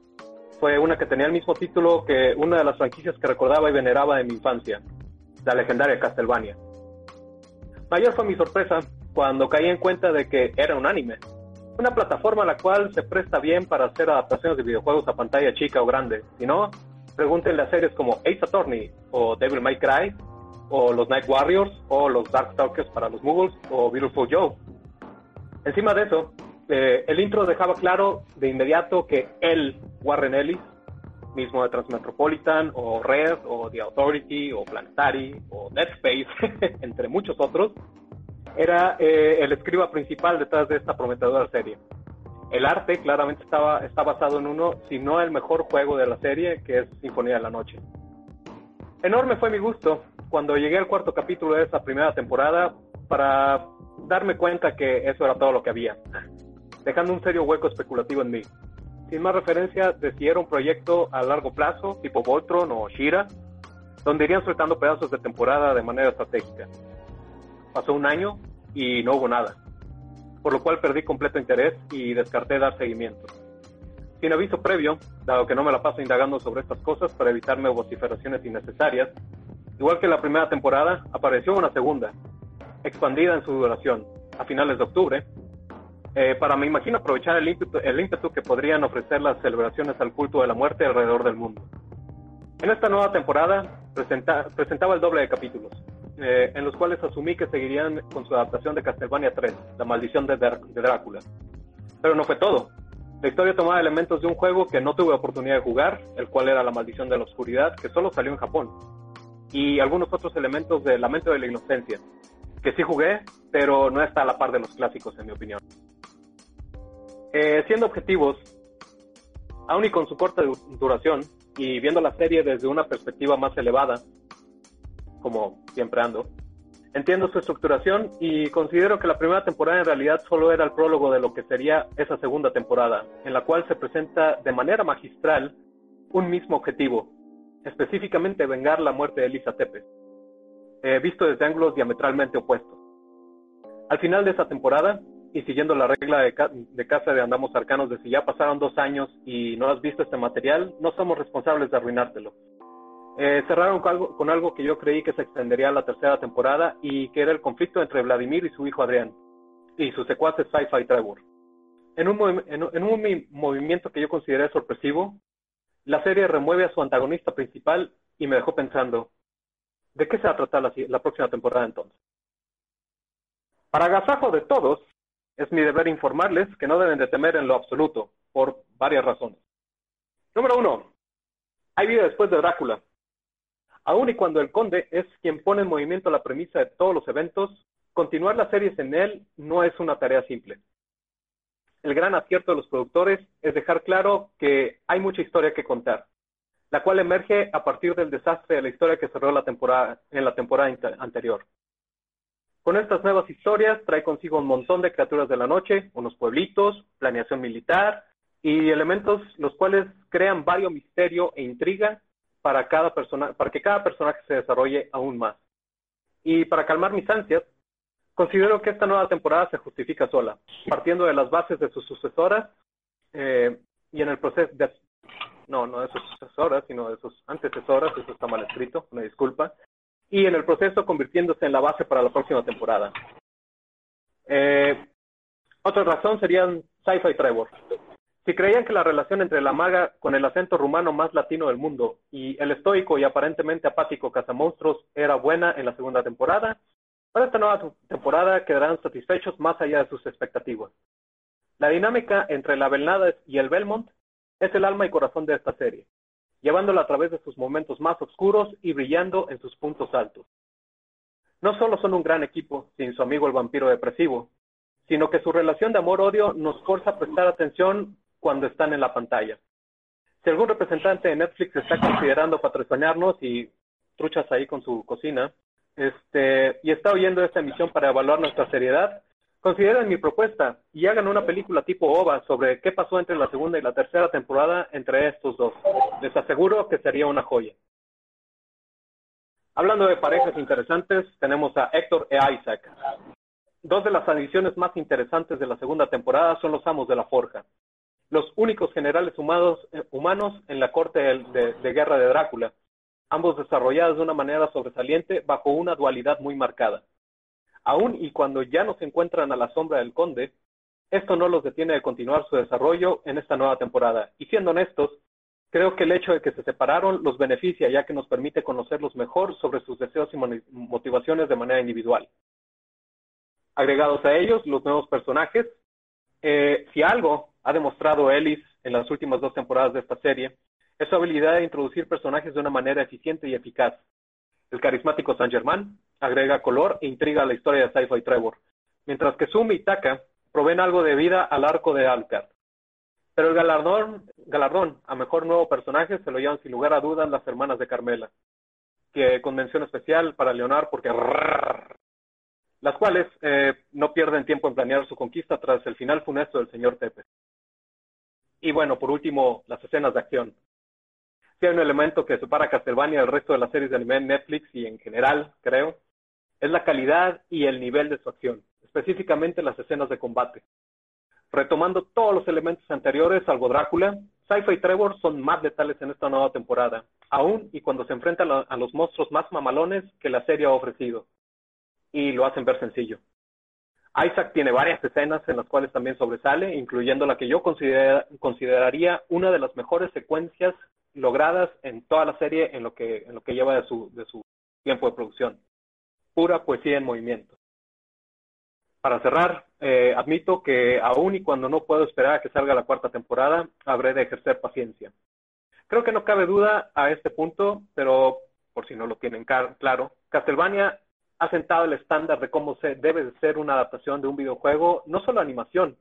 fue una que tenía el mismo título que una de las franquicias que recordaba y veneraba de mi infancia, la legendaria Castlevania. Mayor fue mi sorpresa cuando caí en cuenta de que era un anime, una plataforma a la cual se presta bien para hacer adaptaciones de videojuegos a pantalla chica o grande. Si no, pregúntenle a series como Ace Attorney o Devil May Cry o los Night Warriors o los Darkstalkers para los Muggles o Beautiful Joe. Encima de eso, eh, el intro dejaba claro de inmediato que él, Warren Ellis, mismo de Transmetropolitan o Red o The Authority o Planetary o Dead Space, entre muchos otros, era eh, el escriba principal detrás de esta prometedora serie. El arte claramente estaba, está basado en uno, si no el mejor juego de la serie, que es Sinfonía de la Noche. Enorme fue mi gusto cuando llegué al cuarto capítulo de esa primera temporada para darme cuenta que eso era todo lo que había, dejando un serio hueco especulativo en mí. Sin más referencia de si era un proyecto a largo plazo, tipo Voltron o Shira, donde irían soltando pedazos de temporada de manera estratégica. Pasó un año y no hubo nada, por lo cual perdí completo interés y descarté dar seguimiento. Sin aviso previo, dado que no me la paso indagando sobre estas cosas para evitarme vociferaciones innecesarias, igual que la primera temporada, apareció una segunda, expandida en su duración, a finales de octubre, eh, para me imagino aprovechar el ímpetu, el ímpetu que podrían ofrecer las celebraciones al culto de la muerte alrededor del mundo. En esta nueva temporada presentaba el doble de capítulos, eh, en los cuales asumí que seguirían con su adaptación de Castlevania 3, La maldición de, de Drácula. Pero no fue todo. La historia tomaba elementos de un juego que no tuve oportunidad de jugar, el cual era La maldición de la oscuridad, que solo salió en Japón, y algunos otros elementos de Lamento de la Inocencia, que sí jugué, pero no está a la par de los clásicos, en mi opinión. Eh, siendo objetivos, aún y con su corta duración, y viendo la serie desde una perspectiva más elevada, como siempre ando, entiendo su estructuración y considero que la primera temporada en realidad solo era el prólogo de lo que sería esa segunda temporada, en la cual se presenta de manera magistral un mismo objetivo, específicamente vengar la muerte de Elisa Tepes eh, visto desde ángulos diametralmente opuestos. Al final de esa temporada, y siguiendo la regla de, casa de Andamos Arcanos de si ya pasaron dos años y no has visto este material, no somos responsables de arruinártelo. Eh, cerraron con algo, con algo, que yo creí que se extendería a la tercera temporada y que era el conflicto entre Vladimir y su hijo Adrián, y sus secuaces Sci-Fi y Trevor. En un, en un movimiento que yo consideré sorpresivo, la serie remueve a su antagonista principal y me dejó pensando, ¿De qué se va a tratar la, próxima temporada entonces? Para agasajo de todos, es mi deber informarles que no deben de temer en lo absoluto, por varias razones. Número uno, hay vida después de Drácula. Aun y cuando el conde es quien pone en movimiento la premisa de todos los eventos, continuar las series en él no es una tarea simple. El gran acierto de los productores es dejar claro que hay mucha historia que contar la cual emerge a partir del desastre de la historia que cerró la temporada, en la temporada anterior. Con estas nuevas historias trae consigo un montón de criaturas de la noche, unos pueblitos, planeación militar y elementos los cuales crean varios misterio e intriga para, cada persona, para que cada personaje se desarrolle aún más. Y para calmar mis ansias, considero que esta nueva temporada se justifica sola, partiendo de las bases de sus sucesoras eh, y en el proceso de, no, no de sus sucesoras, sino de sus antecesoras, eso está mal escrito, me disculpa, y en el proceso convirtiéndose en la base para la próxima temporada. Eh, otra razón serían Sci-Fi Trevor. Si creían que la relación entre la maga con el acento rumano más latino del mundo y el estoico y aparentemente apático cazamonstruos era buena en la segunda temporada, para esta nueva temporada quedarán satisfechos más allá de sus expectativas. La dinámica entre la Belnada y el Belmont es el alma y corazón de esta serie, llevándola a través de sus momentos más oscuros y brillando en sus puntos altos. No solo son un gran equipo sin su amigo el vampiro depresivo, sino que su relación de amor-odio nos forza a prestar atención cuando están en la pantalla. Si algún representante de Netflix está considerando patrocinarnos y truchas ahí con su cocina, este, y está oyendo esta emisión para evaluar nuestra seriedad, Consideren mi propuesta y hagan una película tipo OVA sobre qué pasó entre la segunda y la tercera temporada entre estos dos. Les aseguro que sería una joya. Hablando de parejas interesantes, tenemos a Héctor e Isaac. Dos de las adiciones más interesantes de la segunda temporada son los amos de la forja, los únicos generales humanos, eh, humanos en la corte de, de guerra de Drácula, ambos desarrollados de una manera sobresaliente bajo una dualidad muy marcada. Aún y cuando ya no se encuentran a la sombra del conde, esto no los detiene de continuar su desarrollo en esta nueva temporada. Y siendo honestos, Creo que el hecho de que se separaron los beneficia ya que nos permite conocerlos mejor sobre sus deseos y motivaciones de manera individual. Agregados a ellos, los nuevos personajes. Eh, si algo ha demostrado Ellis en las últimas dos temporadas de esta serie, es su habilidad de introducir personajes de una manera eficiente y eficaz. El carismático San Germán agrega color e intriga a la historia de Sci-Fi Trevor, mientras que Sumi y Taka proveen algo de vida al arco de Alcard. Pero el galardón, galardón a mejor nuevo personaje se lo llevan sin lugar a dudas las hermanas de Carmela, que con mención especial para Leonard porque las cuales eh, no pierden tiempo en planear su conquista tras el final funesto del señor Tepe. Y bueno, por último, las escenas de acción. Si hay un elemento que separa a Castlevania del resto de las series de anime en Netflix y en general, creo, es la calidad y el nivel de su acción, específicamente las escenas de combate. Retomando todos los elementos anteriores, salvo Drácula, Sci-Fi y Trevor son más letales en esta nueva temporada, aún y cuando se enfrentan a los monstruos más mamalones que la serie ha ofrecido. Y lo hacen ver sencillo. Isaac tiene varias escenas en las cuales también sobresale, incluyendo la que yo consideraría una de las mejores secuencias logradas en toda la serie en lo que, lleva de su tiempo de producción. Pura poesía en movimiento. Para cerrar, eh, admito que aún y cuando no puedo esperar a que salga la cuarta temporada, habré de ejercer paciencia. Creo que no cabe duda a este punto, pero por si no lo tienen claro, Castlevania ha sentado el estándar de cómo se debe de ser una adaptación de un videojuego, no solo a animación,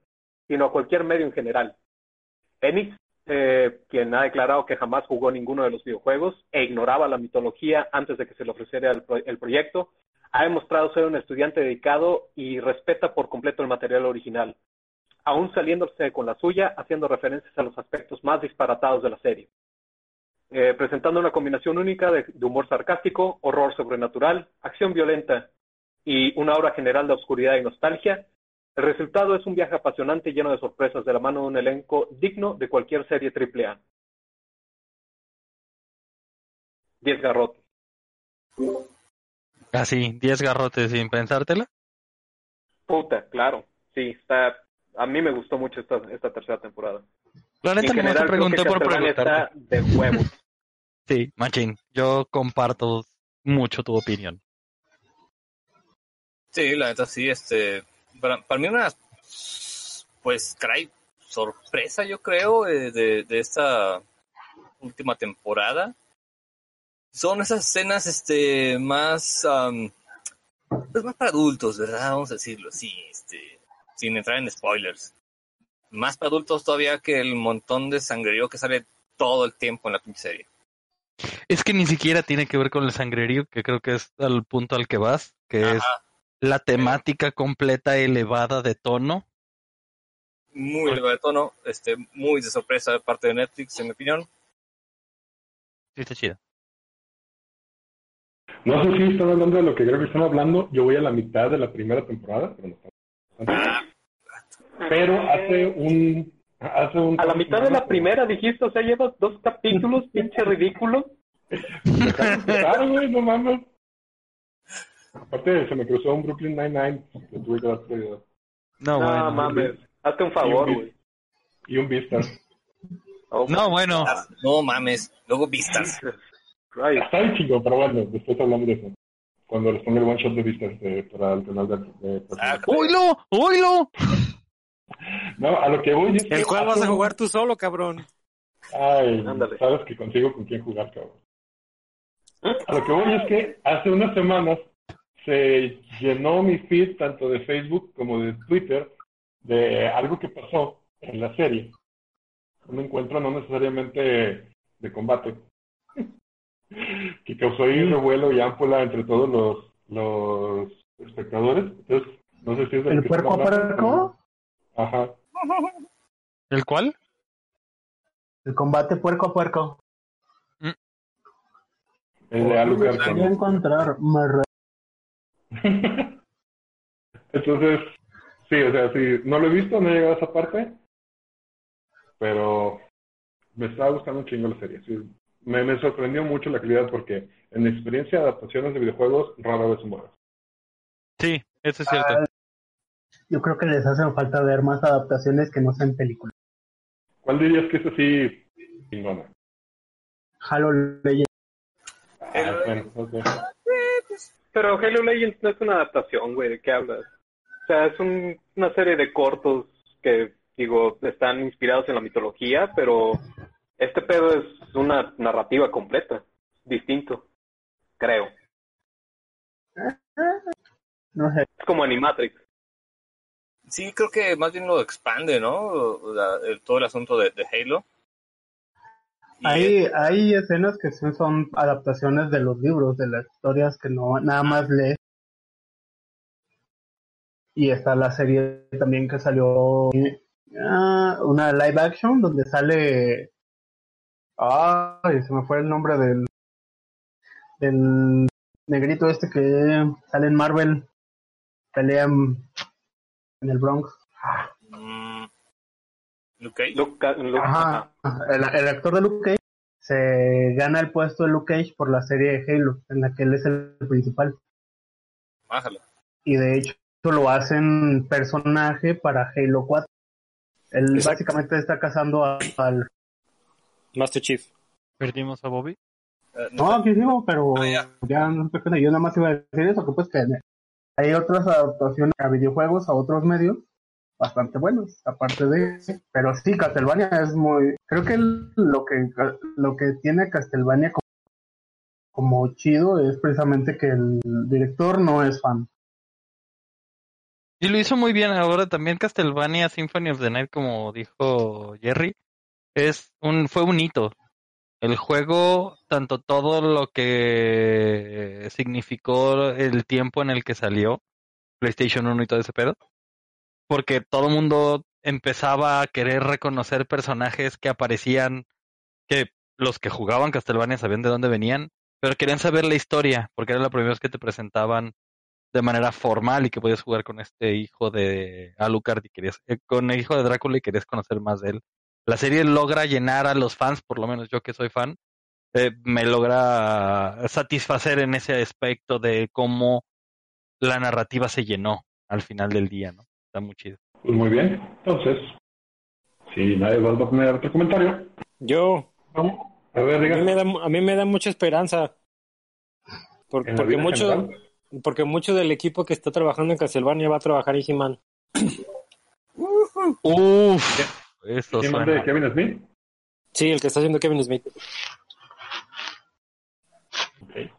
sino a cualquier medio en general. Enix, eh, quien ha declarado que jamás jugó ninguno de los videojuegos e ignoraba la mitología antes de que se le ofreciera el proyecto, ha demostrado ser un estudiante dedicado y respeta por completo el material original, aún saliéndose con la suya, haciendo referencias a los aspectos más disparatados de la serie. Eh, presentando una combinación única de, humor sarcástico, horror sobrenatural, acción violenta y una obra general de oscuridad y nostalgia, el resultado es un viaje apasionante lleno de sorpresas de la mano de un elenco digno de cualquier serie AAA. Diez garrotes. Así, 10 garrotes sin pensártela. Puta, claro. Sí, está. A mí me gustó mucho esta, esta tercera temporada. La neta no te pregunté por preguntar. de huevos. sí, machín. Yo comparto mucho tu opinión. Sí, la neta sí, este. Para, para mí una. Pues, caray, sorpresa, yo creo, eh, de, de esta última temporada son esas escenas este más pues más para adultos, ¿verdad? Vamos a decirlo así, este, sin entrar en spoilers. Más para adultos todavía que el montón de sangrerío que sale todo el tiempo en la pinche serie. Es que ni siquiera tiene que ver con el sangrerío, que creo que es al punto al que vas, que es la temática completa elevada de tono. Muy elevada de tono, este, muy de sorpresa de parte de Netflix, en mi opinión. Sí, está chida. No sé si están hablando de lo que creo que están hablando. Yo voy a la mitad de la primera temporada, pero no Pero hace un, hace un... A la mitad de la primera dijiste, o sea, llevas dos capítulos, pinche ridículo. Claro, güey, no mames. Aparte, se me cruzó un Brooklyn Nine-Nine, que tuve que dar prioridad. No, no mames. Hazte un favor, güey. Y un Vistas. Oh, no, bueno. No mames. Luego Vistas. Está bien chico, pero bueno, después hablamos de eso. Cuando les ponga el one shot de vistas eh, para el canal de... de ah, ¡Oilo! ¡Oilo! No, a lo que voy es ¿El cual vas a jugar tú solo, cabrón? Ay, sabes que consigo con quién jugar, cabrón. A lo que voy es que hace unas semanas se llenó mi feed tanto de Facebook como de Twitter de algo que pasó en la serie. Un encuentro no necesariamente de combate, que causó ahí revuelo y ámpula entre todos los, los espectadores. Entonces, No sé si es del ¿El que puerco Ajá. ¿El cuál? El combate puerco a puerco. El de Alucard. Voy a encontrar. me Entonces, sí, o sea, sí, no lo he visto, no he llegado a esa parte, pero me estaba gustando un chingo la serie. sí. Me, me sorprendió mucho la calidad porque en mi experiencia de adaptaciones de videojuegos rara vez son buenas. Sí, eso es cierto. Ah, Yo creo que les hacen falta ver más adaptaciones que no sean películas. ¿Cuál dirías que es así chingona? Halo Legends. Ah, bueno. Pero Halo Legends no es una adaptación, güey, ¿de qué hablas? O sea, es un- una serie de cortos que, digo, están inspirados en la mitología, pero este pedo es una narrativa completa, distinto, creo. No sé. Es como Animatrix. Sí, creo que más bien lo expande, ¿no? La- el- todo el asunto de, de Halo. Y, Hay, hay escenas que sí son adaptaciones de los libros, de las historias que no nada más lees. Y está la serie también que salió, ah, una live action donde sale, ay, se me fue el nombre del, del negrito este que sale en Marvel, pelea en, en el Bronx. mm, Luke Cage. Luke Ca- Luke- Ajá. ajá. El, el actor de Luke Cage se gana el puesto de Luke Cage por la serie de Halo, en la que él es el principal. Bájalo. Y de hecho lo hacen personaje para Halo 4. Él Exacto. básicamente está cazando a- al... Master Chief. Perdimos a Bobby. Eh, no No, sé. aquí sigo, pero Ah, ya. ya no sé qué. Yo nada más iba a decir eso, que pues que hay otras adaptaciones a videojuegos, a otros medios, bastante buenos, aparte de... Pero sí, Castlevania es muy... Creo que lo que lo que tiene Castlevania como, como chido es precisamente que el director no es fan. Y lo hizo muy bien ahora también Castlevania Symphony of the Night, como dijo Jerry. Es un, fue un hito. El juego, tanto todo lo que significó el tiempo en el que salió, PlayStation 1 y todo ese pedo, porque todo el mundo empezaba a querer reconocer personajes que aparecían, que los que jugaban Castlevania sabían de dónde venían, pero querían saber la historia, porque era la primera vez que te presentaban de manera formal y que podías jugar con este hijo de Alucard y querías, eh, con el hijo de Drácula y querías conocer más de él. La serie logra llenar a los fans, por lo menos yo que soy fan, eh, me logra satisfacer en ese aspecto de cómo la narrativa se llenó al final del día, ¿no? Está muy chido. Pues muy bien. Entonces, si nadie va a poner otro comentario, Yo, vamos. A ver, a mí diga. me da, a mí me da mucha esperanza. Porque mucho, general. porque mucho del equipo que está trabajando en Castlevania va a trabajar en He-Man. Uf, eso ¿Quién suena. de Kevin Smith? Sí, el que está haciendo Kevin Smith. Ok.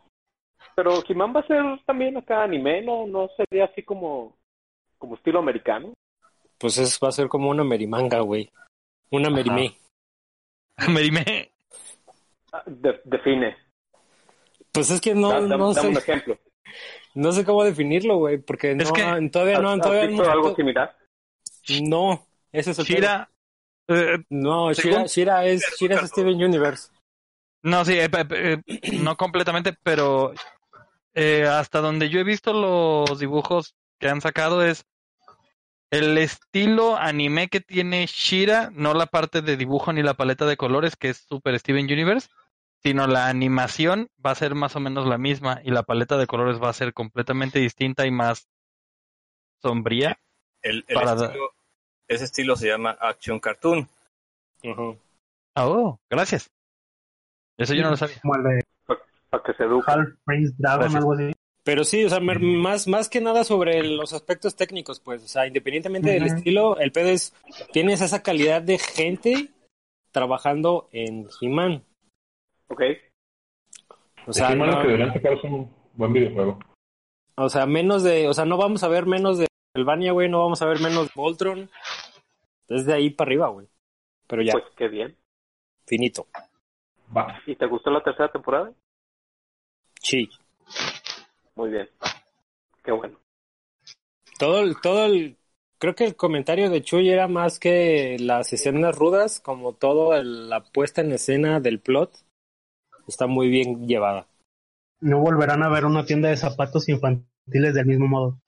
Pero He-Man va a ser también acá anime, ¿no? No sería así como, como estilo americano. Pues es, va a ser como una merimanga, güey. Una merimé. Me dime. Ah, de- define. Pues es que no, Da- da- no dame un sé, ejemplo. no sé cómo definirlo, güey, porque no, Es que- todavía no, ¿Has- has todavía visto no, algo similar? no, ese es el. Shira. Eh, No, Shira, Shira es, Shira es Steven Universe. No, sí, eh, eh, no completamente, pero eh, hasta donde yo he visto los dibujos que han sacado es el estilo anime que tiene Shira, no la parte de dibujo ni la paleta de colores que es Super Steven Universe, sino la animación va a ser más o menos la misma y la paleta de colores va a ser completamente distinta y más sombría. El, el Para- estilo, ese estilo se llama Action Cartoon. Ajá. Ah, Oh, gracias. Eso yo no lo sabía. Como el de Para que se eduque. Half Prince Dragon, Gracias. algo así. Pero sí, o sea, más, más que nada sobre los aspectos técnicos, pues, o sea, independientemente del estilo, el pedo es, tienes esa calidad de gente trabajando en He-Man. Ok. O sea, He-Man lo no- que deberían sacar es un buen videojuego. o sea, menos de, o sea, no vamos a ver menos de Elvania, güey, no vamos a ver menos Voltron. Desde ahí para arriba, güey. Pero ya, Pues qué bien. finito. Va. ¿Y te gustó la tercera temporada? Sí. Muy bien. Qué bueno. Todo, el- todo el, creo que el comentario de Chuy era más que las escenas rudas, como todo el- la puesta en escena del plot está muy bien llevada. No volverán a ver una tienda de zapatos infantiles del mismo modo.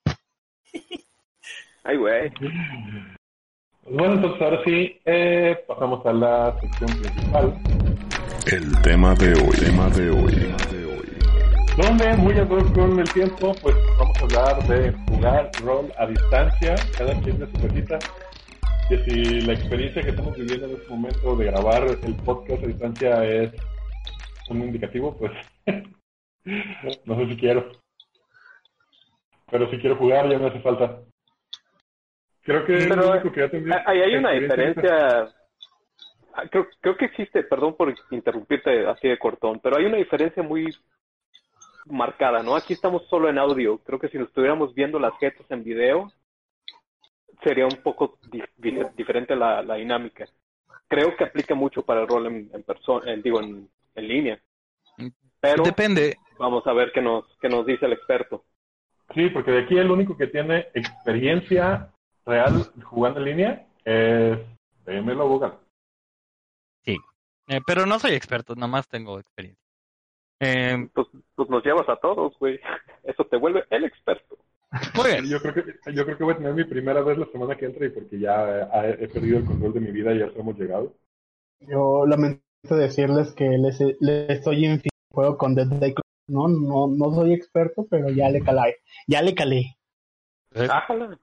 Ay, güey. Pues bueno, entonces ahora sí, eh, pasamos a la sección principal, El tema de hoy, tema de hoy. donde muy hoc con el tiempo, pues vamos a hablar de jugar rol a distancia, cada quien de su casita. Que si la experiencia que estamos viviendo en este momento de grabar el podcast a distancia es un indicativo, pues no sé si quiero. Pero si quiero jugar ya me hace falta. Creo que es Pero, lo único que ya tendría Ahí hay una diferencia. Ah, Creo, creo que existe, perdón por interrumpirte así de cortón, pero hay una diferencia muy marcada, ¿no? Aquí estamos solo en audio. Creo que si nos estuviéramos viendo las jetas en video, sería un poco di- di- diferente la, la dinámica. Creo que aplica mucho para el rol en, en persona, en- digo, en, en línea. Pero Depende. vamos a ver qué nos, qué nos dice el experto. Sí, porque de aquí el único que tiene experiencia real jugando en línea es DM Lobogan. Eh, pero no soy experto, nada más tengo experiencia. Eh, Pues, pues nos llevas a todos, güey. Eso te vuelve el experto. muy bien. Yo creo que yo creo que voy a tener mi primera vez la semana que entra y porque ya he, he perdido el control de mi vida y ya hemos llegado. Yo lamento decirles que les, les estoy en fin juego con Dead Day Club. No, no, no soy experto, pero ya le calé. Ya le calé. Ájala.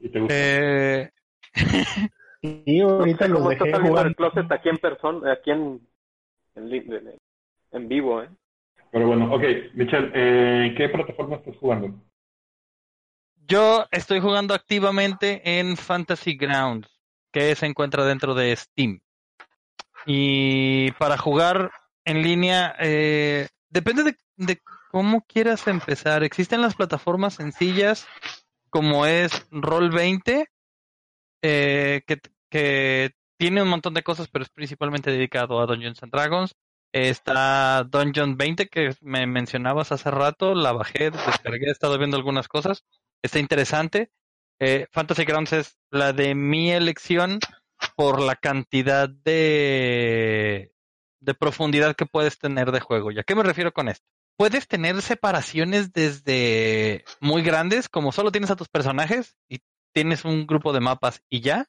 Y te gusta. Eh, Y ahorita los ¿Cómo estás dejé jugar. del closet aquí en persona, aquí en, en, en- en vivo, eh? Pero bueno, ok, Michelle, eh, ¿qué plataforma estás jugando? yo estoy jugando activamente en Fantasy Grounds, que se encuentra dentro de Steam. Y para jugar en línea, eh, depende de, de cómo quieras empezar. Existen las plataformas sencillas, como es Roll20, eh, que, que tiene un montón de cosas, pero es principalmente dedicado a Dungeons and Dragons. Está Dungeon 20, que me mencionabas hace rato, la bajé, descargué, he estado viendo algunas cosas. Está interesante. Eh, Fantasy Grounds es la de mi elección por la cantidad de, de profundidad que puedes tener de juego. ¿Y a qué me refiero con esto? Puedes tener separaciones desde muy grandes, como solo tienes a tus personajes y tienes un grupo de mapas y ya,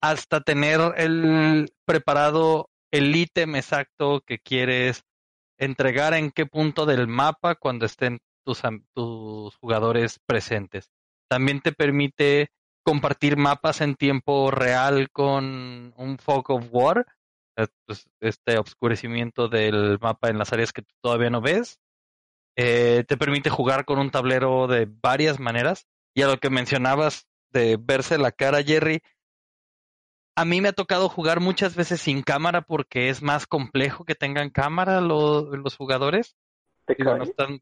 hasta tener el preparado el ítem exacto que quieres entregar en qué punto del mapa cuando estén tus, tus jugadores presentes. También te permite compartir mapas en tiempo real con un fog of war, este oscurecimiento del mapa en las áreas que tú todavía no ves. Eh, te permite jugar con un tablero de varias maneras. Y a lo que mencionabas de verse la cara, Jerry, a mí me ha tocado jugar muchas veces sin cámara porque es más complejo que tengan cámara lo- los jugadores. ¿Te Digo, cae? no están,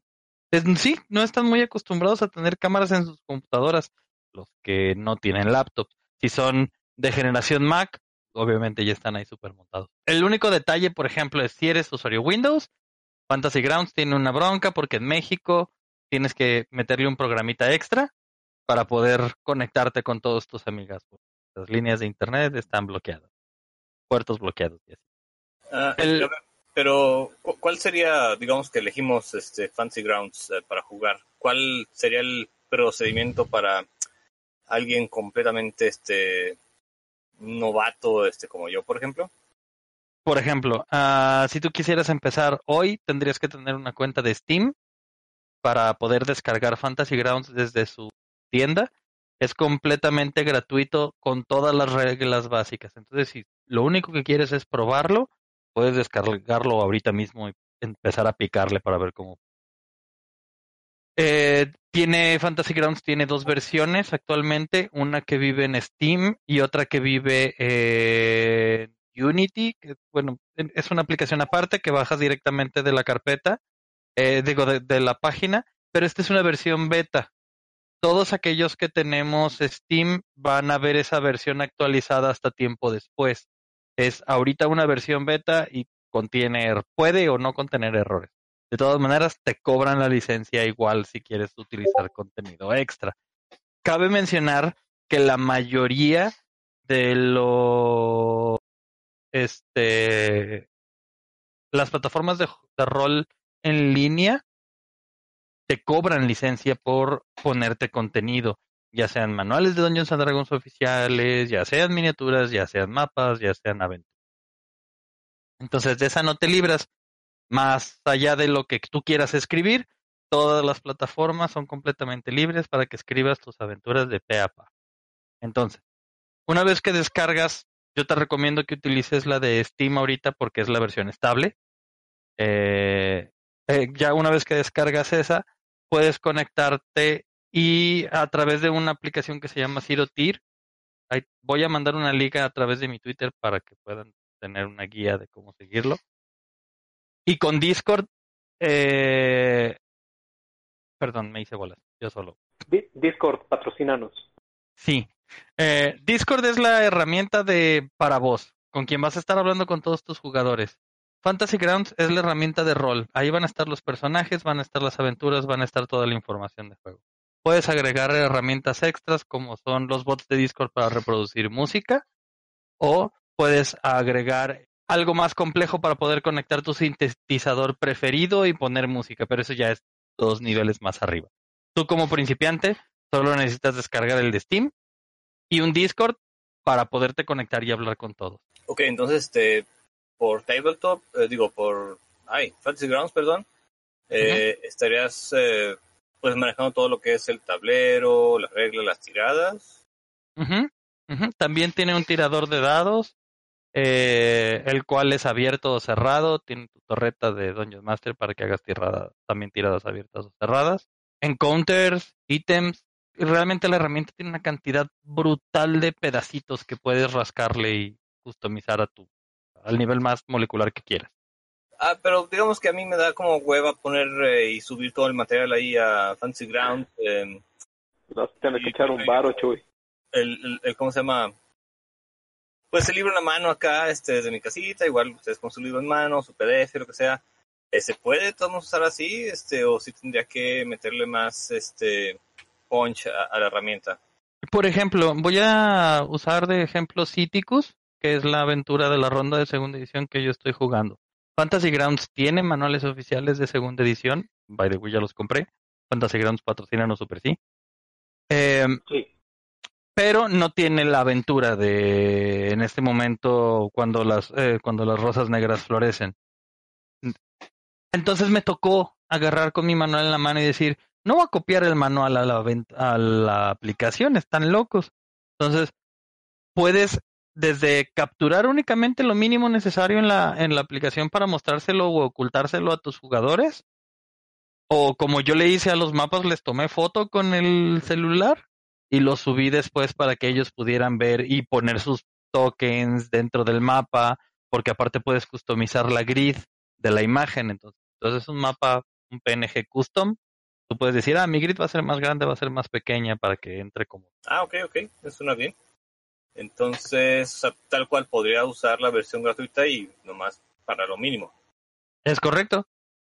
es- sí, no están muy acostumbrados a tener cámaras en sus computadoras, los que no tienen laptop. Si son de generación Mac, obviamente ya están ahí super montados. El único detalle, por ejemplo, es si eres usuario Windows, Fantasy Grounds tiene una bronca porque en México tienes que meterle un programita extra para poder conectarte con todos tus amigas. Las líneas de internet están bloqueadas, puertos bloqueados. y así. Ah, El- pero, ¿cu- ¿cuál sería, digamos que elegimos este Fancy Grounds eh, para jugar? ¿Cuál sería el procedimiento para alguien completamente este novato, este como yo, por ejemplo? Por ejemplo, ah, si tú quisieras empezar hoy, tendrías que tener una cuenta de Steam para poder descargar Fantasy Grounds desde su tienda. Es completamente gratuito con todas las reglas básicas. Entonces, si lo único que quieres es probarlo, puedes descargarlo ahorita mismo y empezar a picarle para ver cómo. Eh, tiene Fantasy Grounds tiene dos versiones actualmente, una que vive en Steam y otra que vive en Unity, que bueno, en- es una aplicación aparte que bajas directamente de la carpeta, eh, digo, de, de la página, pero esta es una versión beta. Todos aquellos que tenemos Steam van a ver esa versión actualizada hasta tiempo después. Es ahorita una versión beta y contiene, er- puede o no contener errores. De todas maneras, te cobran la licencia igual si quieres utilizar contenido extra. cabe mencionar que la mayoría de los este las plataformas de, de rol en línea te cobran licencia por ponerte contenido, ya sean manuales de Dungeons and Dragons oficiales, ya sean miniaturas, ya sean mapas, ya sean aventuras. Entonces de esa no te libras. Más allá de lo que tú quieras escribir, todas las plataformas son completamente libres para que escribas tus aventuras de pe a pa. Entonces, una vez que descargas, yo te recomiendo que utilices la de Steam ahorita porque es la versión estable. Eh, eh, ya una vez que descargas esa, puedes conectarte y a través de una aplicación que se llama Zero voy a mandar una liga a través de mi Twitter para que puedan tener una guía de cómo seguirlo. Y con Discord, eh, perdón, me hice bolas, yo solo. Di- Discord, patrocínanos. Sí. Eh, Discord es la herramienta de para vos, con quien vas a estar hablando con todos tus jugadores. Fantasy Grounds es la herramienta de rol. Ahí van a estar los personajes, van a estar las aventuras, van a estar toda la información de juego. Puedes agregar herramientas extras como son los bots de Discord para reproducir música o puedes agregar algo más complejo para poder conectar tu sintetizador preferido y poner música, pero eso ya es dos niveles más arriba. Tú como principiante solo necesitas descargar el de Steam y un Discord para poderte conectar y hablar con todos. Ok, entonces, este, por tabletop, eh, digo, por, ay, Fantasy Grounds, perdón, eh, estarías, eh, pues, manejando todo lo que es el tablero, las reglas, las tiradas. También tiene un tirador de dados, eh, el cual es abierto o cerrado. Tiene tu torreta de Dungeon Master para que hagas tirada, también tiradas abiertas o cerradas. Encounters, ítems. Y realmente la herramienta tiene una cantidad brutal de pedacitos que puedes rascarle y customizar a tu, al nivel más molecular que quieras. Ah, pero digamos que a mí me da como hueva poner eh, y subir todo el material ahí a eh, Vas a tener que echar un varo, Chuy. el, el, el- ¿cómo se llama? Pues el libro en la mano acá, este, desde mi casita, igual ustedes con su libro en mano, su PDF, lo que sea. Eh, ¿Se puede todo usar así? Este, o si tendría que meterle más, este, punch a, a la herramienta. Por ejemplo, voy a usar de ejemplo Citicus, que es la aventura de la ronda de segunda edición que yo estoy jugando. Fantasy Grounds tiene manuales oficiales de segunda edición. By the way, ya los compré. Fantasy Grounds patrocina Super sí. Eh, Sí. Pero no tiene la aventura de en este momento cuando las eh, cuando las rosas negras florecen. Entonces me tocó agarrar con mi manual en la mano y decir, no voy a copiar el manual a la, a la aplicación, están locos. Entonces, puedes desde capturar únicamente lo mínimo necesario en la, en la aplicación para mostrárselo o ocultárselo a tus jugadores. O como yo le hice a los mapas, les tomé foto con el celular y los subí después para que ellos pudieran ver y poner sus tokens dentro del mapa, porque aparte puedes customizar la grid de la imagen. Entonces, entonces es un mapa, un PNG custom. Tú puedes decir, ah, mi grid va a ser más grande, va a ser más pequeña para que entre como. Ah, ok, ok, eso suena bien. Entonces, o sea, tal cual podría usar la versión gratuita y nomás para lo mínimo. Es correcto.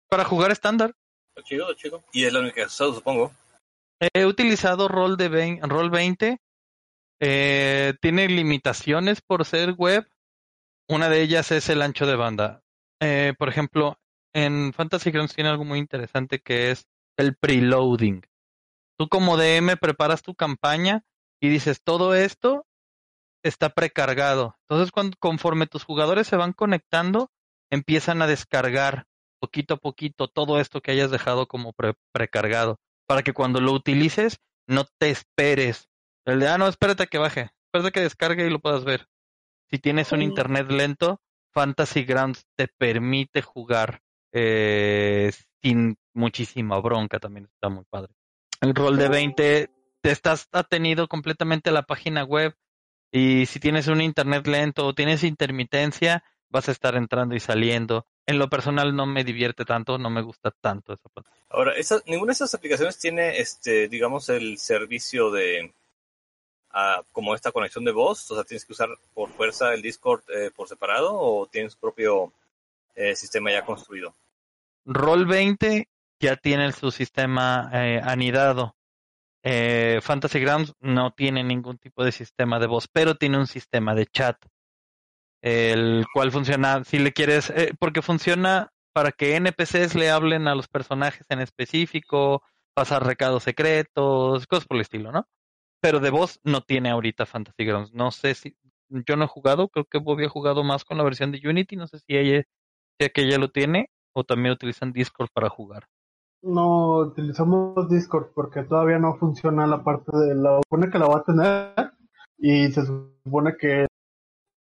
Para jugar estándar. Está chido, chido. Y es la única que usado, supongo. He utilizado Roll de 20, Roll 20. Eh, tiene limitaciones por ser web. Una de ellas es el ancho de banda. Eh, por ejemplo, en Fantasy Grounds tiene algo muy interesante que es el preloading. Tú como DM preparas tu campaña y dices todo esto está precargado. Entonces, cuando, conforme tus jugadores se van conectando, empiezan a descargar poquito a poquito todo esto que hayas dejado como pre- precargado para que cuando lo utilices no te esperes. El de, ah, no, espérate a que baje, espérate a que descargue y lo puedas ver. Si tienes un internet lento, Fantasy Grounds te permite jugar eh, sin muchísima bronca, también está muy padre. El rol de 20, te estás atenido completamente a la página web y si tienes un internet lento o tienes intermitencia, vas a estar entrando y saliendo. En lo personal no me divierte tanto, no me gusta tanto esa plataforma. Ahora, esa, ninguna de esas aplicaciones tiene, este, digamos, el servicio de, ah, como esta conexión de voz. O sea, tienes que usar por fuerza el Discord eh, por separado o tienes tu propio eh, sistema ya construido. Roll 20 ya tiene su sistema eh, anidado. Eh, Fantasy Grounds no tiene ningún tipo de sistema de voz, pero tiene un sistema de chat, el cual funciona, si le quieres, eh, porque funciona para que NPCs le hablen a los personajes en específico, pasar recados secretos, cosas por el estilo, ¿no? Pero de voz no tiene ahorita Fantasy Grounds. No sé si, yo no he jugado, creo que Bobby jugado más con la versión de Unity, no sé si ella, si aquella lo tiene o también utilizan Discord para jugar. No utilizamos Discord porque todavía no funciona la parte de la. Supone que la va a tener y se supone que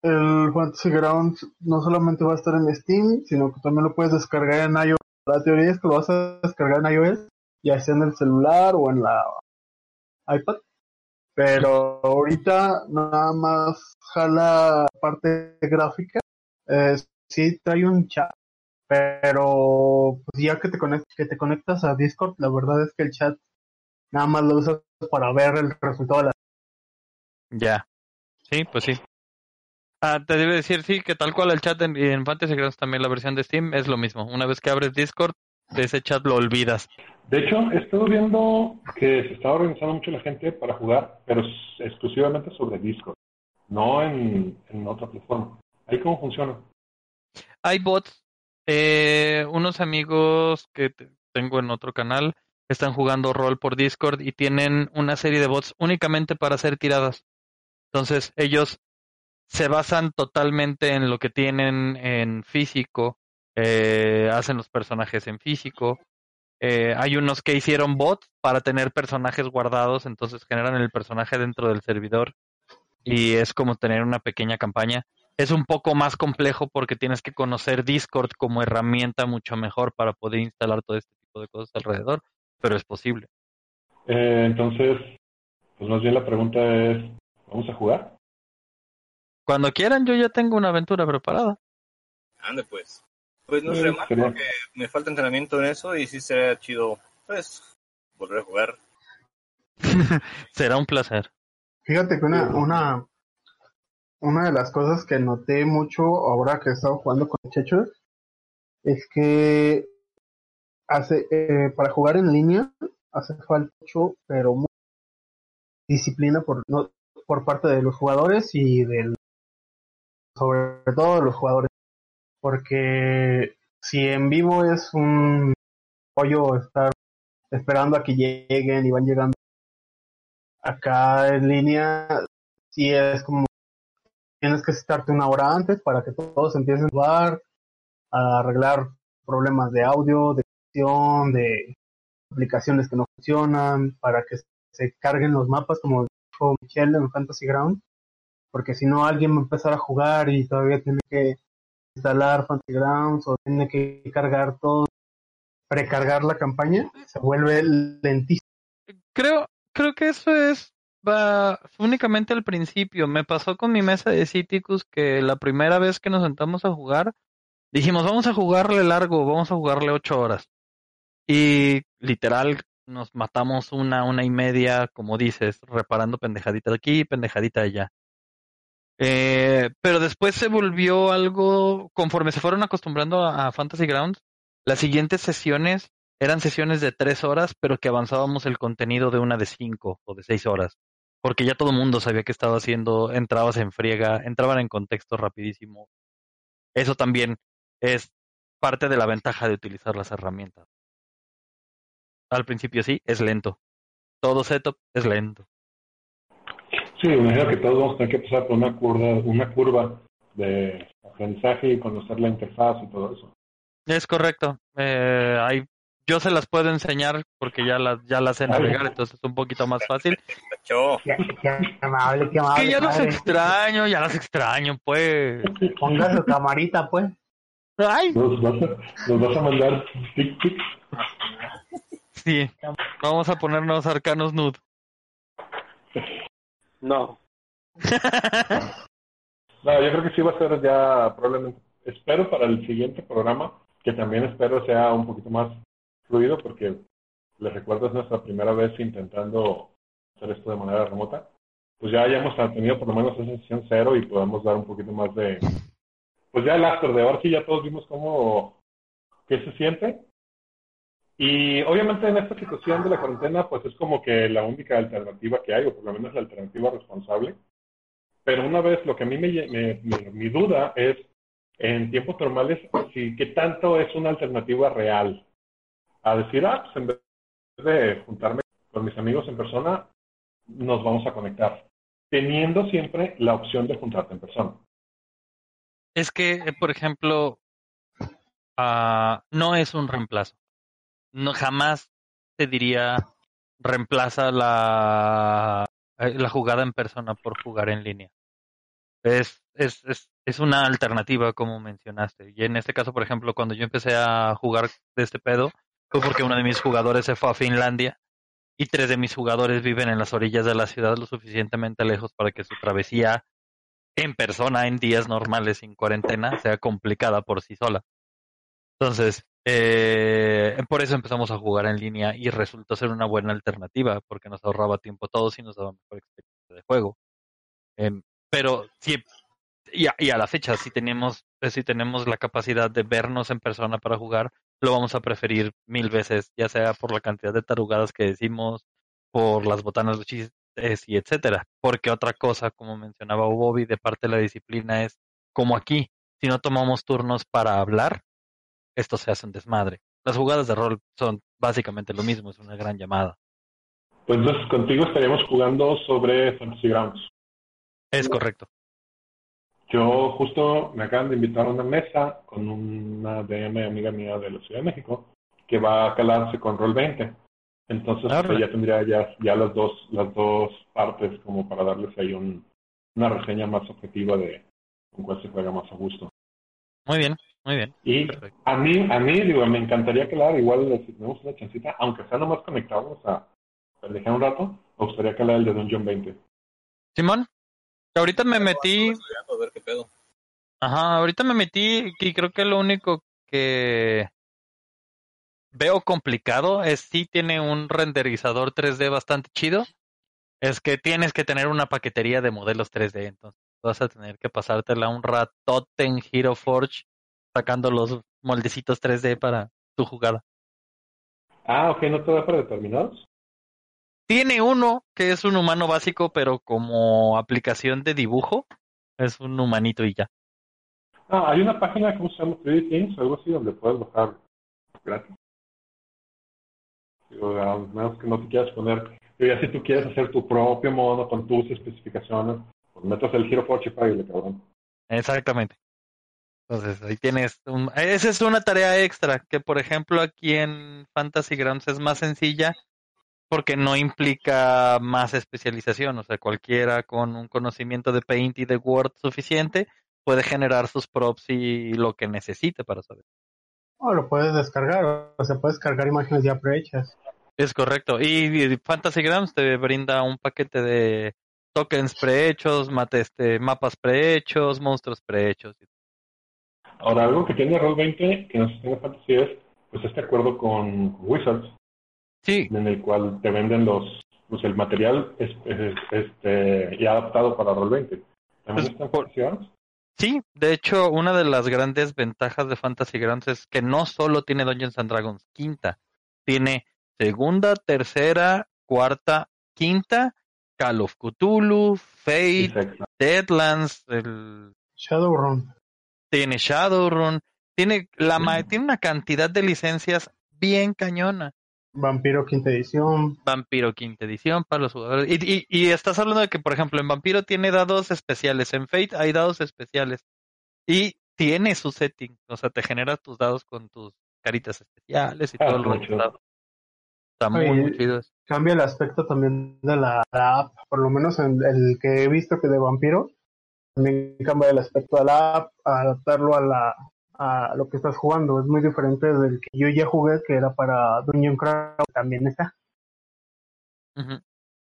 el Fantasy Grounds no solamente va a estar en Steam, sino que también lo puedes descargar en iOS. La teoría es que lo vas a descargar en iOS, ya sea en el celular o en la iPad. Pero ahorita nada más jala parte gráfica. Eh, sí trae un chat pero pues ya que te, que te conectas a Discord, la verdad es que el chat nada más lo usas para ver el resultado de la... Ya. Sí, pues sí. Ah, te debe decir, sí, que tal cual el chat en, en Fantasy Grounds también la versión de Steam es lo mismo. Una vez que abres Discord, de ese chat lo olvidas. De hecho, he estado viendo que se está organizando mucho la gente para jugar, pero exclusivamente sobre Discord, no en, en otra plataforma. ¿Ahí cómo funciona? Hay bots eh, unos amigos que tengo en otro canal están jugando rol por Discord y tienen una serie de bots únicamente para hacer tiradas. Entonces ellos se basan totalmente en lo que tienen en físico, eh, hacen los personajes en físico. Eh, hay unos que hicieron bots para tener personajes guardados, entonces generan el personaje dentro del servidor y es como tener una pequeña campaña es un poco más complejo porque tienes que conocer Discord como herramienta mucho mejor para poder instalar todo este tipo de cosas alrededor, pero es posible. Eh, entonces, pues más bien la pregunta es, ¿vamos a jugar? Cuando quieran, yo ya tengo una aventura preparada. Ande pues. Pues no sé más porque me falta entrenamiento en eso y sí sería chido, pues, volver a jugar. Será un placer. Fíjate que una, una, una de las cosas que noté mucho ahora que he estado jugando con muchachos es que hace eh, para jugar en línea hace falta mucho, pero mucha disciplina por no, por parte de los jugadores y del sobre todo los jugadores porque si en vivo es un pollo estar esperando a que lleguen y van llegando acá en línea sí es como tienes que estarte una hora antes para que todos empiecen a jugar, a arreglar problemas de audio, de edición, de aplicaciones que no funcionan, para que se carguen los mapas, como dijo Michelle en Fantasy Ground, porque si no alguien va a empezar a jugar y todavía tiene que instalar Fantasy Grounds o tiene que cargar todo, precargar la campaña, se vuelve lentísimo. Creo, creo que eso es va únicamente al principio. Me pasó con mi mesa de Citicus que la primera vez que nos sentamos a jugar, dijimos, vamos a jugarle largo, vamos a jugarle ocho horas. Y literal nos matamos una, una y media, como dices, reparando pendejadita de aquí, pendejadita de allá. Eh, pero después se volvió algo, conforme se fueron acostumbrando a Fantasy Grounds, las siguientes sesiones eran sesiones de tres horas, pero que avanzábamos el contenido de una de cinco o de seis horas porque ya todo el mundo sabía que estaba haciendo, entrabas en friega, entraban en contexto rapidísimo. Eso también es parte de la ventaja de utilizar las herramientas. Al principio sí, es lento. Todo setup es lento. Sí, me imagino que todos vamos a tener que pasar por una curva, una curva de aprendizaje y conocer la interfaz y todo eso. Es correcto. Eh, hay yo se las puedo enseñar porque ya las ya las sé navegar, entonces es un poquito más fácil. Yo. Qué, amable, qué amable. Que ya las padre. extraño, ya las extraño, pues. Ponga su camarita, pues. Ay, ¿Nos vas a, nos vas a mandar tic tic? sí. Vamos a ponernos arcanos nude. No. No, yo creo que sí va a ser ya probablemente. Espero para el siguiente programa, que también espero sea un poquito más fluido, porque les recuerdo es nuestra primera vez intentando hacer esto de manera remota. Pues ya hayamos tenido por lo menos esa sesión cero y podemos dar un poquito más de. Pues ya el after de ahora sí ya todos vimos cómo. qué se siente. Y obviamente en esta situación de la cuarentena, pues es como que la única alternativa que hay, o por lo menos la alternativa responsable. Pero una vez, lo que a mí me, me- me- mi duda es, en tiempos normales, si qué tanto es una alternativa real. A decir, ah, pues en vez de juntarme con mis amigos en persona, nos vamos a conectar. Teniendo siempre la opción de juntarte en persona. Es que, eh, por ejemplo, ah, no es un reemplazo. No, jamás te diría reemplaza la, eh, la jugada en persona por jugar en línea. Es, es, es, es una alternativa, como mencionaste. Y en este caso, por ejemplo, cuando yo empecé a jugar de este pedo, fue porque uno de mis jugadores se fue a Finlandia y tres de mis jugadores viven en las orillas de la ciudad lo suficientemente lejos para que su travesía en persona en días normales sin cuarentena sea complicada por sí sola. Entonces, eh, por eso empezamos a jugar en línea y resultó ser una buena alternativa porque nos ahorraba tiempo a todos y nos daba mejor experiencia de juego. Em, pero sí, y a, y a la fecha, si tenemos, eh, si tenemos la capacidad de vernos en persona para jugar, lo vamos a preferir mil veces, ya sea por la cantidad de tarugadas que decimos, por las botanas de chistes y etcétera. Porque otra cosa, como mencionaba Bobby, de parte de la disciplina es como aquí, si no tomamos turnos para hablar, esto se hace un desmadre. Las jugadas de rol son básicamente lo mismo, es una gran llamada. Pues entonces contigo estaríamos jugando sobre Fantasy Grounds. Es correcto. Yo justo me acaban de invitar a una mesa con una DM amiga mía de la Ciudad de México que va a calarse con Roll 20. Entonces Ah, pues, ya tendría ya, ya las dos las dos partes como para darles ahí un, una reseña más objetiva de con cuál se juega más a gusto. Muy bien, muy bien. Y Perfecto. a mí, a mí digo, me encantaría calar, igual si tenemos una chancita, aunque sea nomás conectados a dejar un rato, me gustaría calar el de Dungeon 20. Simón, ahorita me metí, Estudiando, A ver qué pedo. ajá, ahorita me metí y creo que lo único que veo complicado es si tiene un renderizador 3D bastante chido. Es que tienes que tener una paquetería de modelos 3D, entonces vas a tener que pasártela un ratote en Hero Forge sacando los moldecitos 3D para tu jugada. Ah, ok, ¿no te da para determinados? Tiene uno que es un humano básico, pero como aplicación de dibujo, es un humanito y ya. Ah, hay una página, ¿cómo se llama? 3D Things, algo así, donde puedes bajar gratis. Digo, a menos que no te quieras poner, digo, ya si tú quieres hacer tu propio mono con tus especificaciones, pues metas el Hero Forge y págale, cabrón. Exactamente. Entonces, ahí tienes un... Esa es una tarea extra, que por ejemplo aquí en Fantasy Grounds es más sencilla porque no implica más especialización. O sea, cualquiera con un conocimiento de Paint y de Word suficiente puede generar sus props y lo que necesite para saber. O lo puedes descargar, o sea, puedes cargar imágenes ya prehechas. Es correcto. Y, y Fantasy Grounds te brinda un paquete de tokens prehechos, mate- este, mapas prehechos, monstruos prehechos. Ahora, algo que tiene Roll20, que no si tiene fantasy es, pues este acuerdo con Wizards, Sí, en el cual te venden los, pues el material es, es- este, ya adaptado para Roll20. ¿También Pues, por- Fantasy Grounds? Sí, de hecho, una de las grandes ventajas de Fantasy Grounds es que no solo tiene Dungeons and Dragons quinta, tiene segunda, tercera, cuarta, quinta, Call of Cthulhu, Fate. Deadlands, el- Shadowrun. Tiene Shadowrun, tiene la ma- tiene una cantidad de licencias bien cañona. Vampiro quinta edición. Vampiro quinta edición para los jugadores. Y, y, y estás hablando de que, por ejemplo, en Vampiro tiene dados especiales, en Fate hay dados especiales. Y tiene su setting, o sea, te genera tus dados con tus caritas especiales y Ah, todo el está muy rollo chido. dado. Está muy, Oye, muy chido. Cambia el aspecto también de la, la app, por lo menos en el que he visto que de Vampiro, también cambia el aspecto de la app, a adaptarlo a la a lo que estás jugando. Es muy diferente del que yo ya jugué, que era para Dungeon Crawl, también está. Ujú.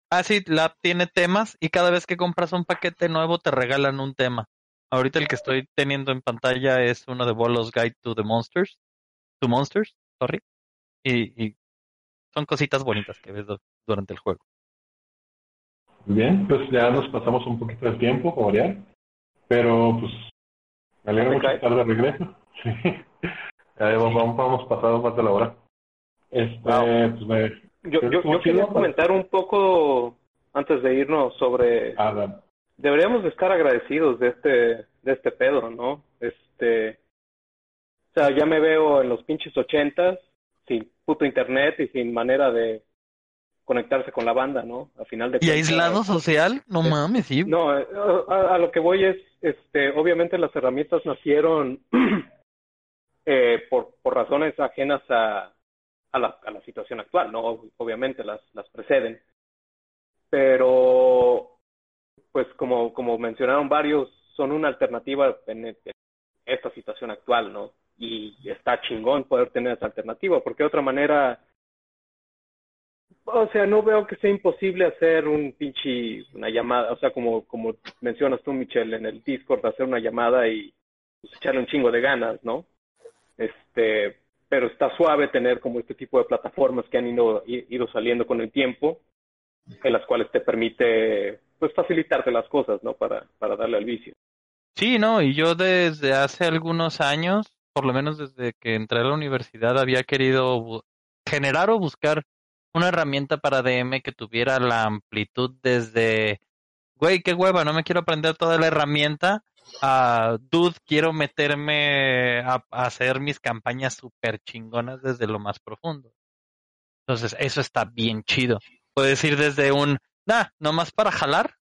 Ah, sí, la app tiene temas y cada vez que compras un paquete nuevo te regalan un tema. Ahorita el que estoy teniendo en pantalla es uno de Bolos Guide to the Monsters. To Monsters, sorry. Y, y son cositas bonitas que ves du- durante el juego. Bien, pues ya nos pasamos un poquito del tiempo, variar. Pero pues me alegra ¿Me mucho cae? estar de regreso. Sí. Ya vamos, vamos, vamos pasado más de la hora. Este, Wow. pues me... Yo, yo, yo quería chido, comentar un poco antes de irnos sobre Ah, da- deberíamos de estar agradecidos de este de este pedo, ¿no? Este o sea, ya me veo en los pinches ochentas sin puto internet y sin manera de conectarse con la banda, ¿no? A final de ¿Y cuentas- aislado social? No mames, sí. No, eh, a, a lo que voy es, este, obviamente las herramientas nacieron eh, por, por razones ajenas a, a, la, a la situación actual, ¿no? Obviamente las, las preceden. Pero, pues como, como mencionaron varios, son una alternativa en, en esta situación actual, ¿no? Y está chingón poder tener esa alternativa, porque de otra manera, o sea, no veo que sea imposible hacer un pinche, una llamada, o sea, como, como mencionas tú, Michelle, en el Discord, hacer una llamada y pues, echarle un chingo de ganas, ¿no? Este, pero está suave tener como este tipo de plataformas que han ido, ido saliendo con el tiempo, en las cuales te permite, pues, facilitarte las cosas, ¿no? Para, para darle al vicio. Sí, no, y yo desde hace algunos años, por lo menos desde que entré a la universidad, había querido generar o buscar una herramienta para DM que tuviera la amplitud desde, güey, qué hueva, no me quiero aprender toda la herramienta, a, dude, quiero meterme a, a hacer mis campañas súper chingonas desde lo más profundo. Entonces, eso está bien chido. Puedes ir desde un, nah, nomás para jalar,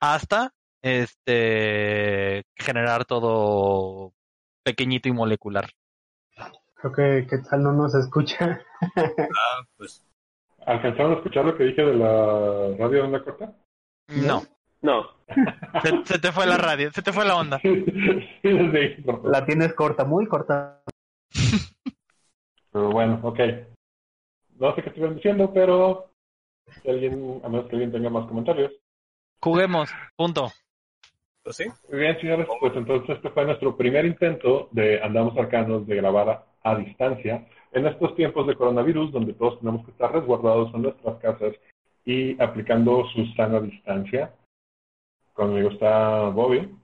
hasta este generar todo pequeñito y molecular. Creo que Quetzal no nos escucha. Ah, pues ¿Alcanzaron a escuchar lo que dije de la radio de onda corta? No, No, se, se te fue la radio, se te fue la onda. sí. La tienes corta, muy corta. Pero bueno, ok. No sé qué estuvieron diciendo, pero si alguien, a menos que alguien tenga más comentarios. Juguemos, punto. pues sí. Muy bien, señores, pues entonces este fue nuestro primer intento de Andamos Arcanos de grabar a, a distancia en estos tiempos de coronavirus, donde todos tenemos que estar resguardados en nuestras casas y aplicando su sana distancia. Conmigo está Bobby.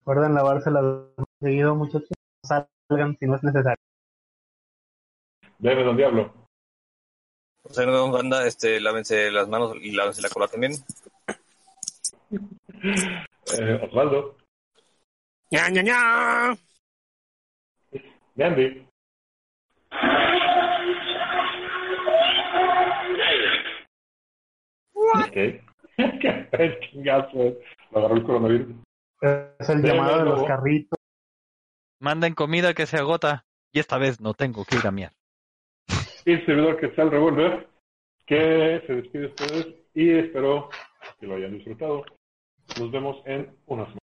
Recuerden lavarse las manos seguido, muchachos. No salgan si no es necesario. Debe Don Diablo. O sea, no, banda, este, lávense las manos y lávense la cola también. Eh, Osvaldo. ña, ña, ña. Andy. Qué chingazo. eh. Lo agarró el coronavirus. Es el llamado de los carritos. Manden comida que se agota y esta vez no tengo que ir a miar. Y el servidor que está al revolver, que se despide de ustedes y espero que lo hayan disfrutado. Nos vemos en una semana.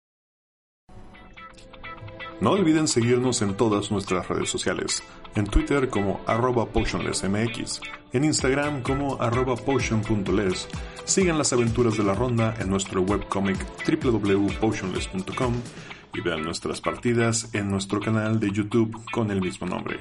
No olviden seguirnos en todas nuestras redes sociales. En Twitter como arroba potionlessmx, en Instagram como arroba potion.les. Sigan las aventuras de la ronda en nuestro webcomic www.potionless.com y vean nuestras partidas en nuestro canal de YouTube con el mismo nombre.